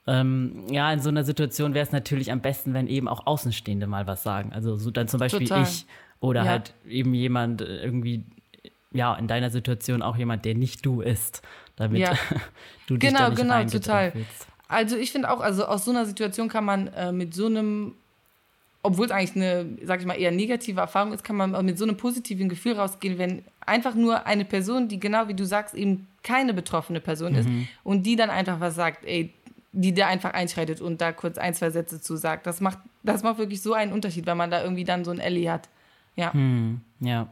Ähm, ja, in so einer Situation wäre es natürlich am besten, wenn eben auch Außenstehende mal was sagen. Also so dann zum Beispiel Total. ich oder ja. halt eben jemand äh, irgendwie, ja, in deiner Situation auch jemand, der nicht du ist, damit ja. du dich genau, da nicht genau, total. Willst. Also ich finde auch, also aus so einer Situation kann man äh, mit so einem, obwohl es eigentlich eine, sag ich mal, eher negative Erfahrung ist, kann man mit so einem positiven Gefühl rausgehen, wenn einfach nur eine Person, die genau wie du sagst, eben keine betroffene Person mhm. ist und die dann einfach was sagt, ey, die da einfach einschreitet und da kurz ein, zwei Sätze zu sagt. Das macht, das macht wirklich so einen Unterschied, wenn man da irgendwie dann so ein Ellie hat. Ja. Hm, ja.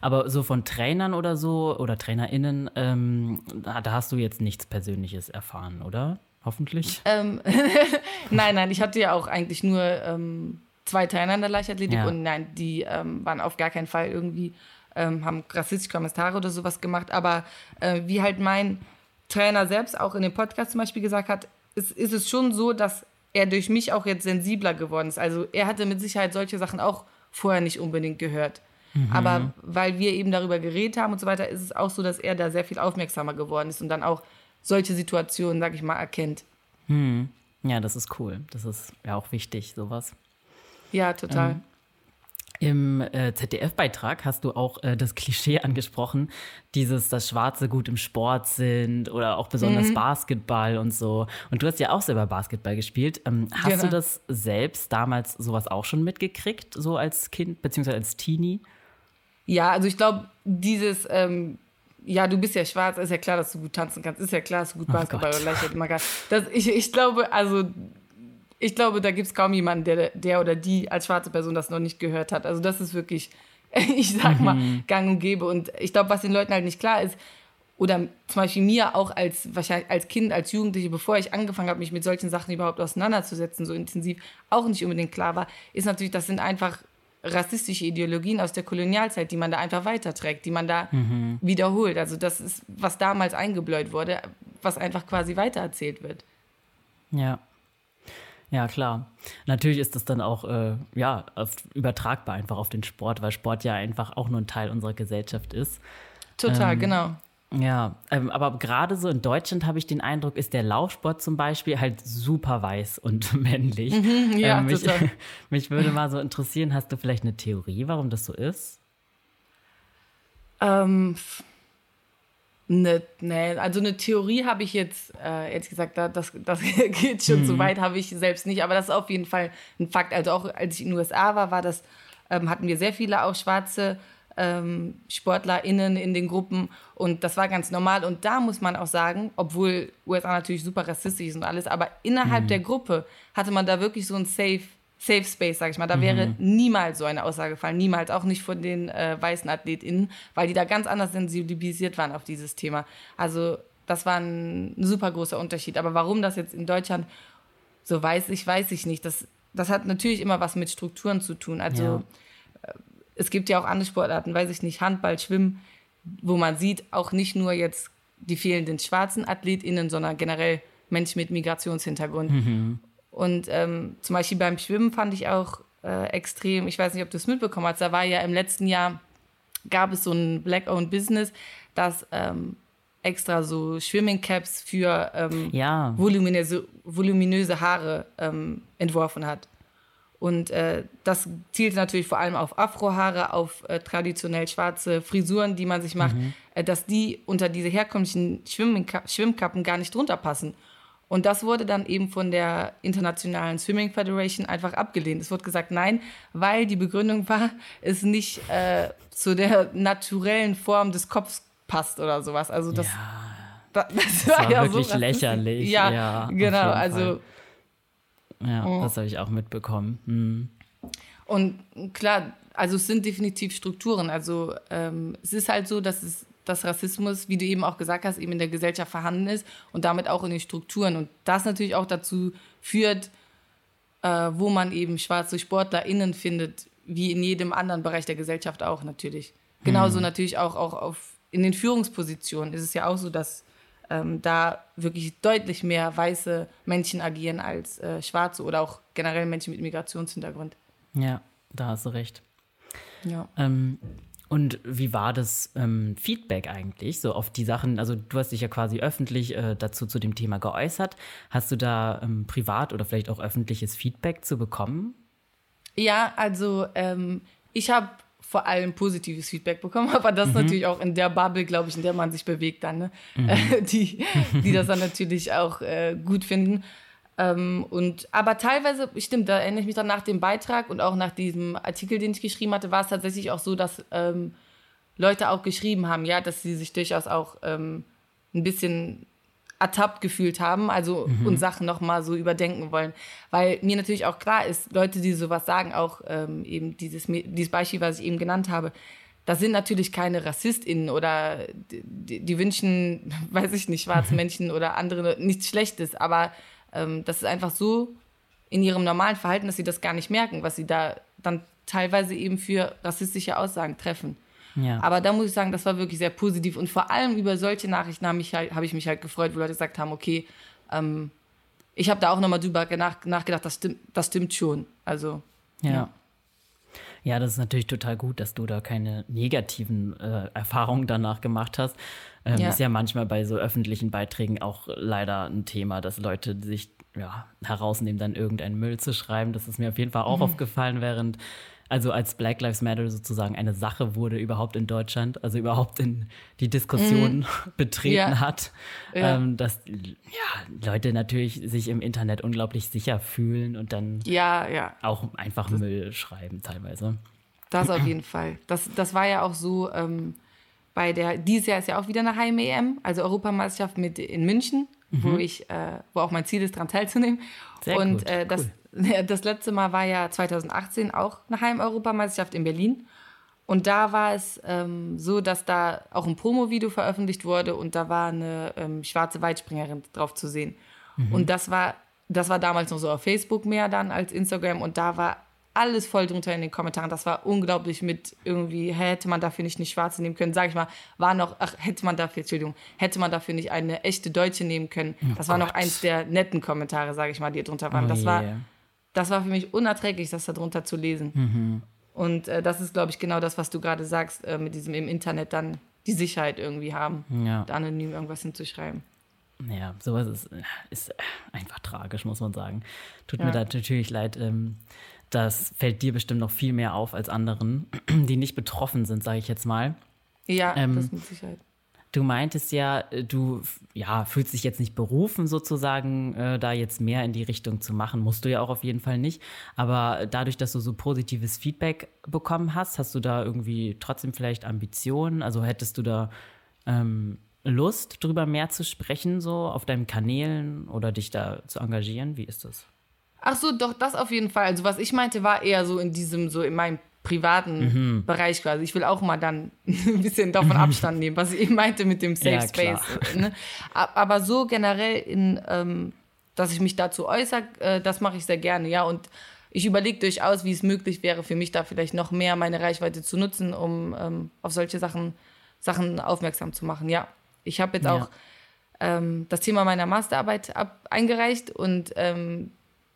Aber so von Trainern oder so oder TrainerInnen, ähm, da, da, hast du jetzt nichts Persönliches erfahren, oder? Hoffentlich. Ähm, nein, nein, ich hatte ja auch eigentlich nur ähm, zwei Trainer in der Leichtathletik ja. und nein, die ähm, waren auf gar keinen Fall irgendwie, ähm, haben rassistische Kommentare oder sowas gemacht. Aber äh, wie halt mein Trainer selbst auch in dem Podcast zum Beispiel gesagt hat, ist, ist es schon so, dass er durch mich auch jetzt sensibler geworden ist. Also er hatte mit Sicherheit solche Sachen auch vorher nicht unbedingt gehört. Mhm. Aber weil wir eben darüber geredet haben und so weiter, ist es auch so, dass er da sehr viel aufmerksamer geworden ist und dann auch solche Situationen, sag ich mal, erkennt. Mhm. Ja, das ist cool. Das ist ja auch wichtig, sowas. Ja, total. Ähm, im äh, ZDF-Beitrag hast du auch äh, das Klischee angesprochen, dieses, dass Schwarze gut im Sport sind oder auch besonders mhm. Basketball und so. Und du hast ja auch selber Basketball gespielt. Ähm, hast genau. du das selbst damals sowas auch schon mitgekriegt, so als Kind beziehungsweise als Teenie? Ja, also ich glaube, dieses, ähm, ja, du bist ja schwarz, ist ja klar, dass du gut tanzen kannst, ist ja klar, dass du gut oh Basketball oh oder Leichtathletik kannst. Das, ich, ich glaube, also ich glaube, da gibt es kaum jemanden, der, der oder die als schwarze Person das noch nicht gehört hat. Also das ist wirklich, ich sag mal, mhm. gang und gäbe. Und ich glaube, was den Leuten halt nicht klar ist, oder zum Beispiel mir auch als, wahrscheinlich als Kind, als Jugendliche, bevor ich angefangen habe, mich mit solchen Sachen überhaupt auseinanderzusetzen, so intensiv, auch nicht unbedingt klar war, ist natürlich, das sind einfach rassistische Ideologien aus der Kolonialzeit, die man da einfach weiterträgt, die man da mhm. wiederholt. Also das ist, was damals eingebläut wurde, was einfach quasi weitererzählt wird. Ja. Ja, klar. Natürlich ist das dann auch äh, ja, übertragbar einfach auf den Sport, weil Sport ja einfach auch nur ein Teil unserer Gesellschaft ist. Total, ähm, genau. Ja, ähm, aber gerade so in Deutschland habe ich den Eindruck, ist der Laufsport zum Beispiel halt super weiß und männlich. Mhm, ja, ähm, mich, mich würde mal so interessieren, hast du vielleicht eine Theorie, warum das so ist? Ähm, Ne, ne, also eine Theorie habe ich jetzt, äh, ehrlich gesagt, da, das, das geht schon mhm. zu weit, habe ich selbst nicht, aber das ist auf jeden Fall ein Fakt. Also auch als ich in den USA war, war das, ähm, hatten wir sehr viele auch schwarze ähm, SportlerInnen in den Gruppen und das war ganz normal. Und da muss man auch sagen, obwohl USA natürlich super rassistisch ist und alles, aber innerhalb mhm. der Gruppe hatte man da wirklich so ein Safe Safe Space, sag ich mal. Da mhm. wäre niemals so eine Aussage gefallen. Niemals. Auch nicht von den äh, weißen AthletInnen, weil die da ganz anders sensibilisiert waren auf dieses Thema. Also, das war ein, super großer Unterschied. Aber warum das jetzt in Deutschland so weiß ich, weiß ich nicht. Das, das hat natürlich immer was mit Strukturen zu tun. Also, ja. Äh, es gibt ja auch andere Sportarten, weiß ich nicht, Handball, Schwimmen, wo man sieht, auch nicht nur jetzt die fehlenden schwarzen AthletInnen, sondern generell Menschen mit Migrationshintergrund. Mhm. Und ähm, zum Beispiel beim Schwimmen fand ich auch äh, extrem, ich weiß nicht, ob du es mitbekommen hast, da war ja im letzten Jahr, gab es so ein Black-Owned Business, das ähm, extra so Swimming-Caps für ähm, ja. voluminöse, voluminöse Haare ähm, entworfen hat. Und äh, das zielt natürlich vor allem auf Afrohaare, auf äh, traditionell schwarze Frisuren, die man sich macht, mhm. äh, dass die unter diese herkömmlichen Schwimmkappen gar nicht drunter passen. Und das wurde dann eben von der Internationalen Swimming Federation einfach abgelehnt. Es wurde gesagt, nein, weil die Begründung war, es nicht äh, zu der naturellen Form des Kopfs passt oder sowas. Also das, ja, das, das war, war, ja wirklich so lächerlich. Ja, ja genau. Also ja, oh. das habe ich auch mitbekommen. Hm. Und klar, also es sind definitiv Strukturen. Also ähm, es ist halt so, dass es dass Rassismus, wie du eben auch gesagt hast, eben in der Gesellschaft vorhanden ist und damit auch in den Strukturen. Und das natürlich auch dazu führt, äh, wo man eben schwarze SportlerInnen findet, wie in jedem anderen Bereich der Gesellschaft auch natürlich. Genauso hm. natürlich auch, auch auf, in den Führungspositionen ist es ja auch so, dass ähm, da wirklich deutlich mehr weiße Menschen agieren als äh, schwarze oder auch generell Menschen mit Migrationshintergrund. Ja, da hast du recht. Ja. Ähm, Und wie war das ähm, Feedback eigentlich, so auf die Sachen? Also du hast dich ja quasi öffentlich äh, dazu zu dem Thema geäußert. Hast du da ähm, privat oder vielleicht auch öffentliches Feedback zu bekommen? Ja, also ähm, ich habe vor allem positives Feedback bekommen, aber das mhm. natürlich auch in der Bubble, glaube ich, in der man sich bewegt dann, ne? Mhm. die, die das dann natürlich auch äh, gut finden. Ähm, und, aber teilweise, stimmt, da erinnere ich mich dann nach dem Beitrag und auch nach diesem Artikel, den ich geschrieben hatte, war es tatsächlich auch so, dass ähm, Leute auch geschrieben haben, ja, dass sie sich durchaus auch ähm, ein bisschen ertappt gefühlt haben, also mhm. und Sachen nochmal so überdenken wollen. Weil mir natürlich auch klar ist, Leute, die sowas sagen, auch ähm, eben dieses, dieses Beispiel, was ich eben genannt habe, das sind natürlich keine RassistInnen oder die, die wünschen, weiß ich nicht, schwarze Menschen oder andere nichts Schlechtes, aber ähm, das ist einfach so in ihrem normalen Verhalten, dass sie das gar nicht merken, was sie da dann teilweise eben für rassistische Aussagen treffen. Ja. Aber da muss ich sagen, das war wirklich sehr positiv und vor allem über solche Nachrichten habe ich, halt, hab ich mich halt gefreut, wo Leute gesagt haben, okay, ähm, ich habe da auch nochmal drüber nach, nachgedacht, das stimmt, das stimmt schon. Also, ja. ja. Ja, das ist natürlich total gut, dass du da keine negativen äh, Erfahrungen danach gemacht hast. Ähm, ja. Ist ja manchmal bei so öffentlichen Beiträgen auch leider ein Thema, dass Leute sich ja, herausnehmen, dann irgendeinen Müll zu schreiben. Das ist mir auf jeden Fall auch mhm. aufgefallen, während also als Black Lives Matter sozusagen eine Sache wurde überhaupt in Deutschland, also überhaupt in die Diskussion mhm. betreten ja. hat, ja. Ähm, dass ja, Leute natürlich sich im Internet unglaublich sicher fühlen und dann auch einfach das, Müll schreiben teilweise. Das auf jeden Fall. Das, das war ja auch so ähm, bei der, dieses Jahr ist ja auch wieder eine Heim-EM, also Europameisterschaft mit in München, mhm. wo ich, äh, wo auch mein Ziel ist, daran teilzunehmen. Sehr und gut. Äh, das, cool das letzte Mal war ja 2018 auch eine Heim-Europameisterschaft in Berlin. Und da war es ähm, so, dass da auch ein Promo-Video veröffentlicht wurde und da war eine ähm, schwarze Weitspringerin drauf zu sehen. Mhm. Und das war, das war damals noch so auf Facebook mehr dann als Instagram und da war alles voll drunter in den Kommentaren. Das war unglaublich mit irgendwie, hätte man dafür nicht eine Schwarze nehmen können, sag ich mal, war noch, ach, hätte man dafür, Entschuldigung, hätte man dafür nicht eine echte Deutsche nehmen können. Oh das war noch eins der netten Kommentare, sage ich mal, die drunter waren. Oh das war das war für mich unerträglich, das darunter zu lesen. Mhm. Und äh, das ist, glaube ich, genau das, was du gerade sagst, äh, mit diesem im Internet dann die Sicherheit irgendwie haben, ja. da anonym irgendwas hinzuschreiben. Ja, sowas ist, ist einfach tragisch, muss man sagen. Tut ja. mir da natürlich leid. Ähm, das fällt dir bestimmt noch viel mehr auf als anderen, die nicht betroffen sind, sage ich jetzt mal. Ja, ähm, das mit Sicherheit. Du meintest ja, äh, du ja, fühlst dich jetzt nicht berufen, sozusagen, äh, da jetzt mehr in die Richtung zu machen. Musst du ja auch auf jeden Fall nicht. Aber dadurch, dass du so positives Feedback bekommen hast, hast du da irgendwie trotzdem vielleicht Ambitionen? Also hättest du da ähm, Lust, darüber mehr zu sprechen, so auf deinen Kanälen oder dich da zu engagieren? Wie ist das? Ach so, doch, das auf jeden Fall. Also, was ich meinte, war eher so in diesem, so in meinem privaten mhm. Bereich quasi. Ich will auch mal dann ein bisschen davon Abstand nehmen, was ich eben meinte mit dem Safe ja, Space. Ne? Aber so generell, in, ähm, dass ich mich dazu äußere, äh, das mache ich sehr gerne, ja. Und ich überlege durchaus, wie es möglich wäre, für mich da vielleicht noch mehr meine Reichweite zu nutzen, um ähm, auf solche Sachen, Sachen aufmerksam zu machen. Ja, ich habe jetzt ja. auch ähm, das Thema meiner Masterarbeit ab, eingereicht und ähm,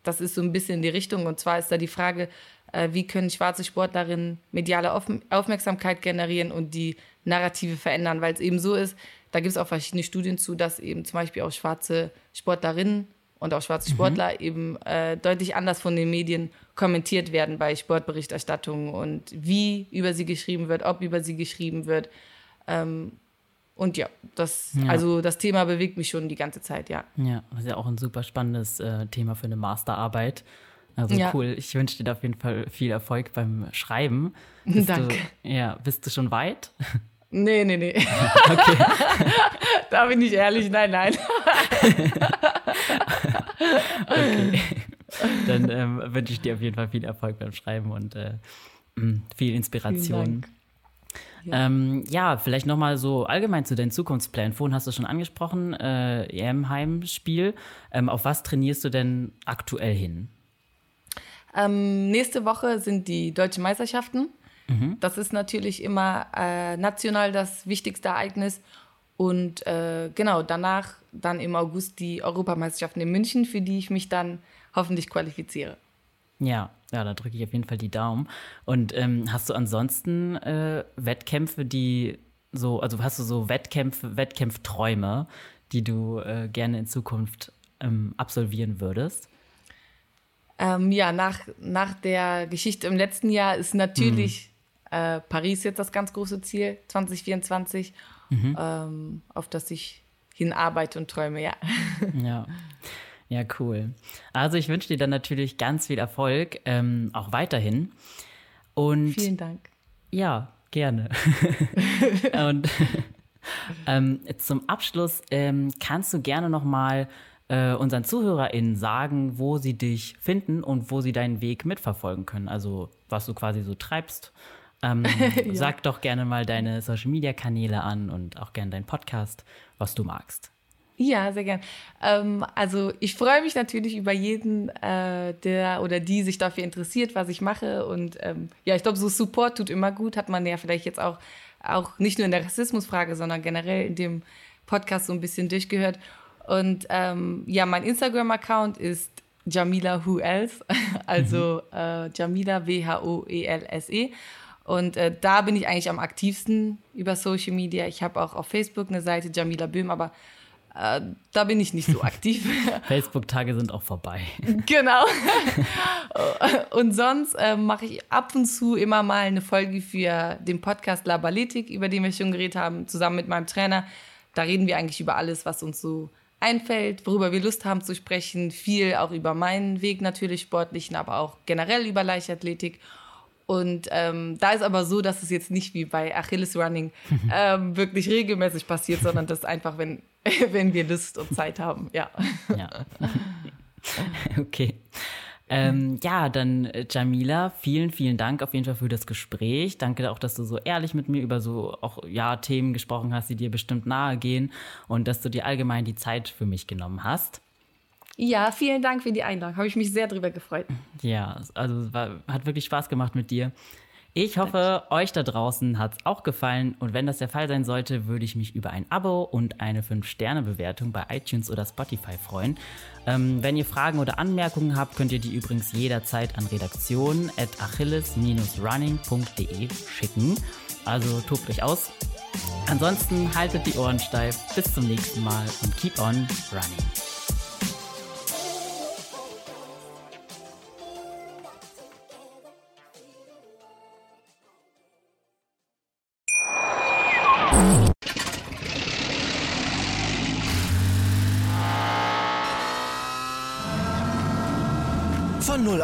das ist so ein bisschen in die Richtung. Und zwar ist da die Frage, äh, wie können schwarze Sportlerinnen mediale Auf Aufmerksamkeit generieren und die Narrative verändern, weil es eben so ist, da gibt es auch verschiedene Studien zu, dass eben zum Beispiel auch schwarze Sportlerinnen und auch schwarze mhm. Sportler mhm. eben äh, deutlich anders von den Medien kommentiert werden bei Sportberichterstattungen und wie über sie geschrieben wird, ob über sie geschrieben wird. Ähm, und ja, das, ja. also das Thema bewegt mich schon die ganze Zeit, ja. Ja, das ist ja auch ein super spannendes äh, Thema für eine Masterarbeit. Also ja. cool. Ich wünsche dir auf jeden Fall viel Erfolg beim Schreiben. Bist Danke. Du, ja, bist du schon weit? Nee, nee, nee. Okay. da bin ich ehrlich, nein, nein. okay. Dann ähm, wünsche ich dir auf jeden Fall viel Erfolg beim Schreiben und äh, mm, viel Inspiration. Ja. Ähm, ja, vielleicht nochmal so allgemein zu deinen Zukunftsplänen. Vorhin hast du schon angesprochen, äh, EM-Heimspiel. Ähm, auf was trainierst du denn aktuell hin? Ähm, nächste Woche sind die deutschen Meisterschaften. Mhm. Das ist natürlich immer äh, national das wichtigste Ereignis. Und äh, genau, danach dann im August die Europameisterschaften in München, für die ich mich dann hoffentlich qualifiziere. Ja, ja, da drücke ich auf jeden Fall die Daumen. Und ähm, hast du ansonsten äh, Wettkämpfe, die so, also hast du so Wettkämpfe, Wettkämpfträume, die du äh, gerne in Zukunft ähm, absolvieren würdest? Ähm, ja, nach, nach der Geschichte im letzten Jahr ist natürlich mhm. äh, Paris jetzt das ganz große Ziel, 2024, mhm. ähm, auf das ich hinarbeite und träume, ja. Ja. Ja, cool. Also ich wünsche dir dann natürlich ganz viel Erfolg, ähm, auch weiterhin. Und Vielen Dank. Ja, gerne. und ähm, zum Abschluss ähm, kannst du gerne noch mal äh, unseren ZuhörerInnen sagen, wo sie dich finden und wo sie deinen Weg mitverfolgen können. Also was du quasi so treibst. Ähm, ja. Sag doch gerne mal deine Social Media Kanäle an und auch gerne deinen Podcast, was du magst. Ja, sehr gern. Ähm, also ich freue mich natürlich über jeden, äh, der oder die sich dafür interessiert, was ich mache. Und ähm, ja, ich glaube, so Support tut immer gut. Hat man ja vielleicht jetzt auch, auch nicht nur in der Rassismusfrage, sondern generell in dem Podcast so ein bisschen durchgehört. Und ähm, ja, mein Instagram-Account ist Jamila Who Else, also mhm. äh, Jamila W-H-O-E-L-S-E. -E. Und äh, da bin ich eigentlich am aktivsten über Social Media. Ich habe auch auf Facebook eine Seite, Jamila Böhm, aber da bin ich nicht so aktiv. Facebook-Tage sind auch vorbei. Genau. und sonst äh, mache ich ab und zu immer mal eine Folge für den Podcast Labaletik, über den wir schon geredet haben, zusammen mit meinem Trainer. Da reden wir eigentlich über alles, was uns so einfällt, worüber wir Lust haben zu sprechen. Viel auch über meinen Weg natürlich, sportlichen, aber auch generell über Leichtathletik. Und ähm, da ist aber so, dass es jetzt nicht wie bei Achilles Running ähm, wirklich regelmäßig passiert, sondern das einfach, wenn, wenn wir Lust und Zeit haben. Ja. ja. okay. Ähm, ja, dann äh, Jamila, vielen, vielen Dank auf jeden Fall für das Gespräch. Danke auch, dass du so ehrlich mit mir über so auch ja Themen gesprochen hast, die dir bestimmt nahe gehen und dass du dir allgemein die Zeit für mich genommen hast. Ja, vielen Dank für die Einladung. Habe ich mich sehr drüber gefreut. Ja, also es war, hat wirklich Spaß gemacht mit dir. Ich hoffe, euch da draußen hat es auch gefallen und wenn das der Fall sein sollte, würde ich mich über ein Abo und eine 5-Sterne-Bewertung bei iTunes oder Spotify freuen. Ähm, wenn ihr Fragen oder Anmerkungen habt, könnt ihr die übrigens jederzeit an redaktion.achilles-running.de schicken. Also tobt euch aus. Ansonsten haltet die Ohren steif. Bis zum nächsten Mal und keep on running.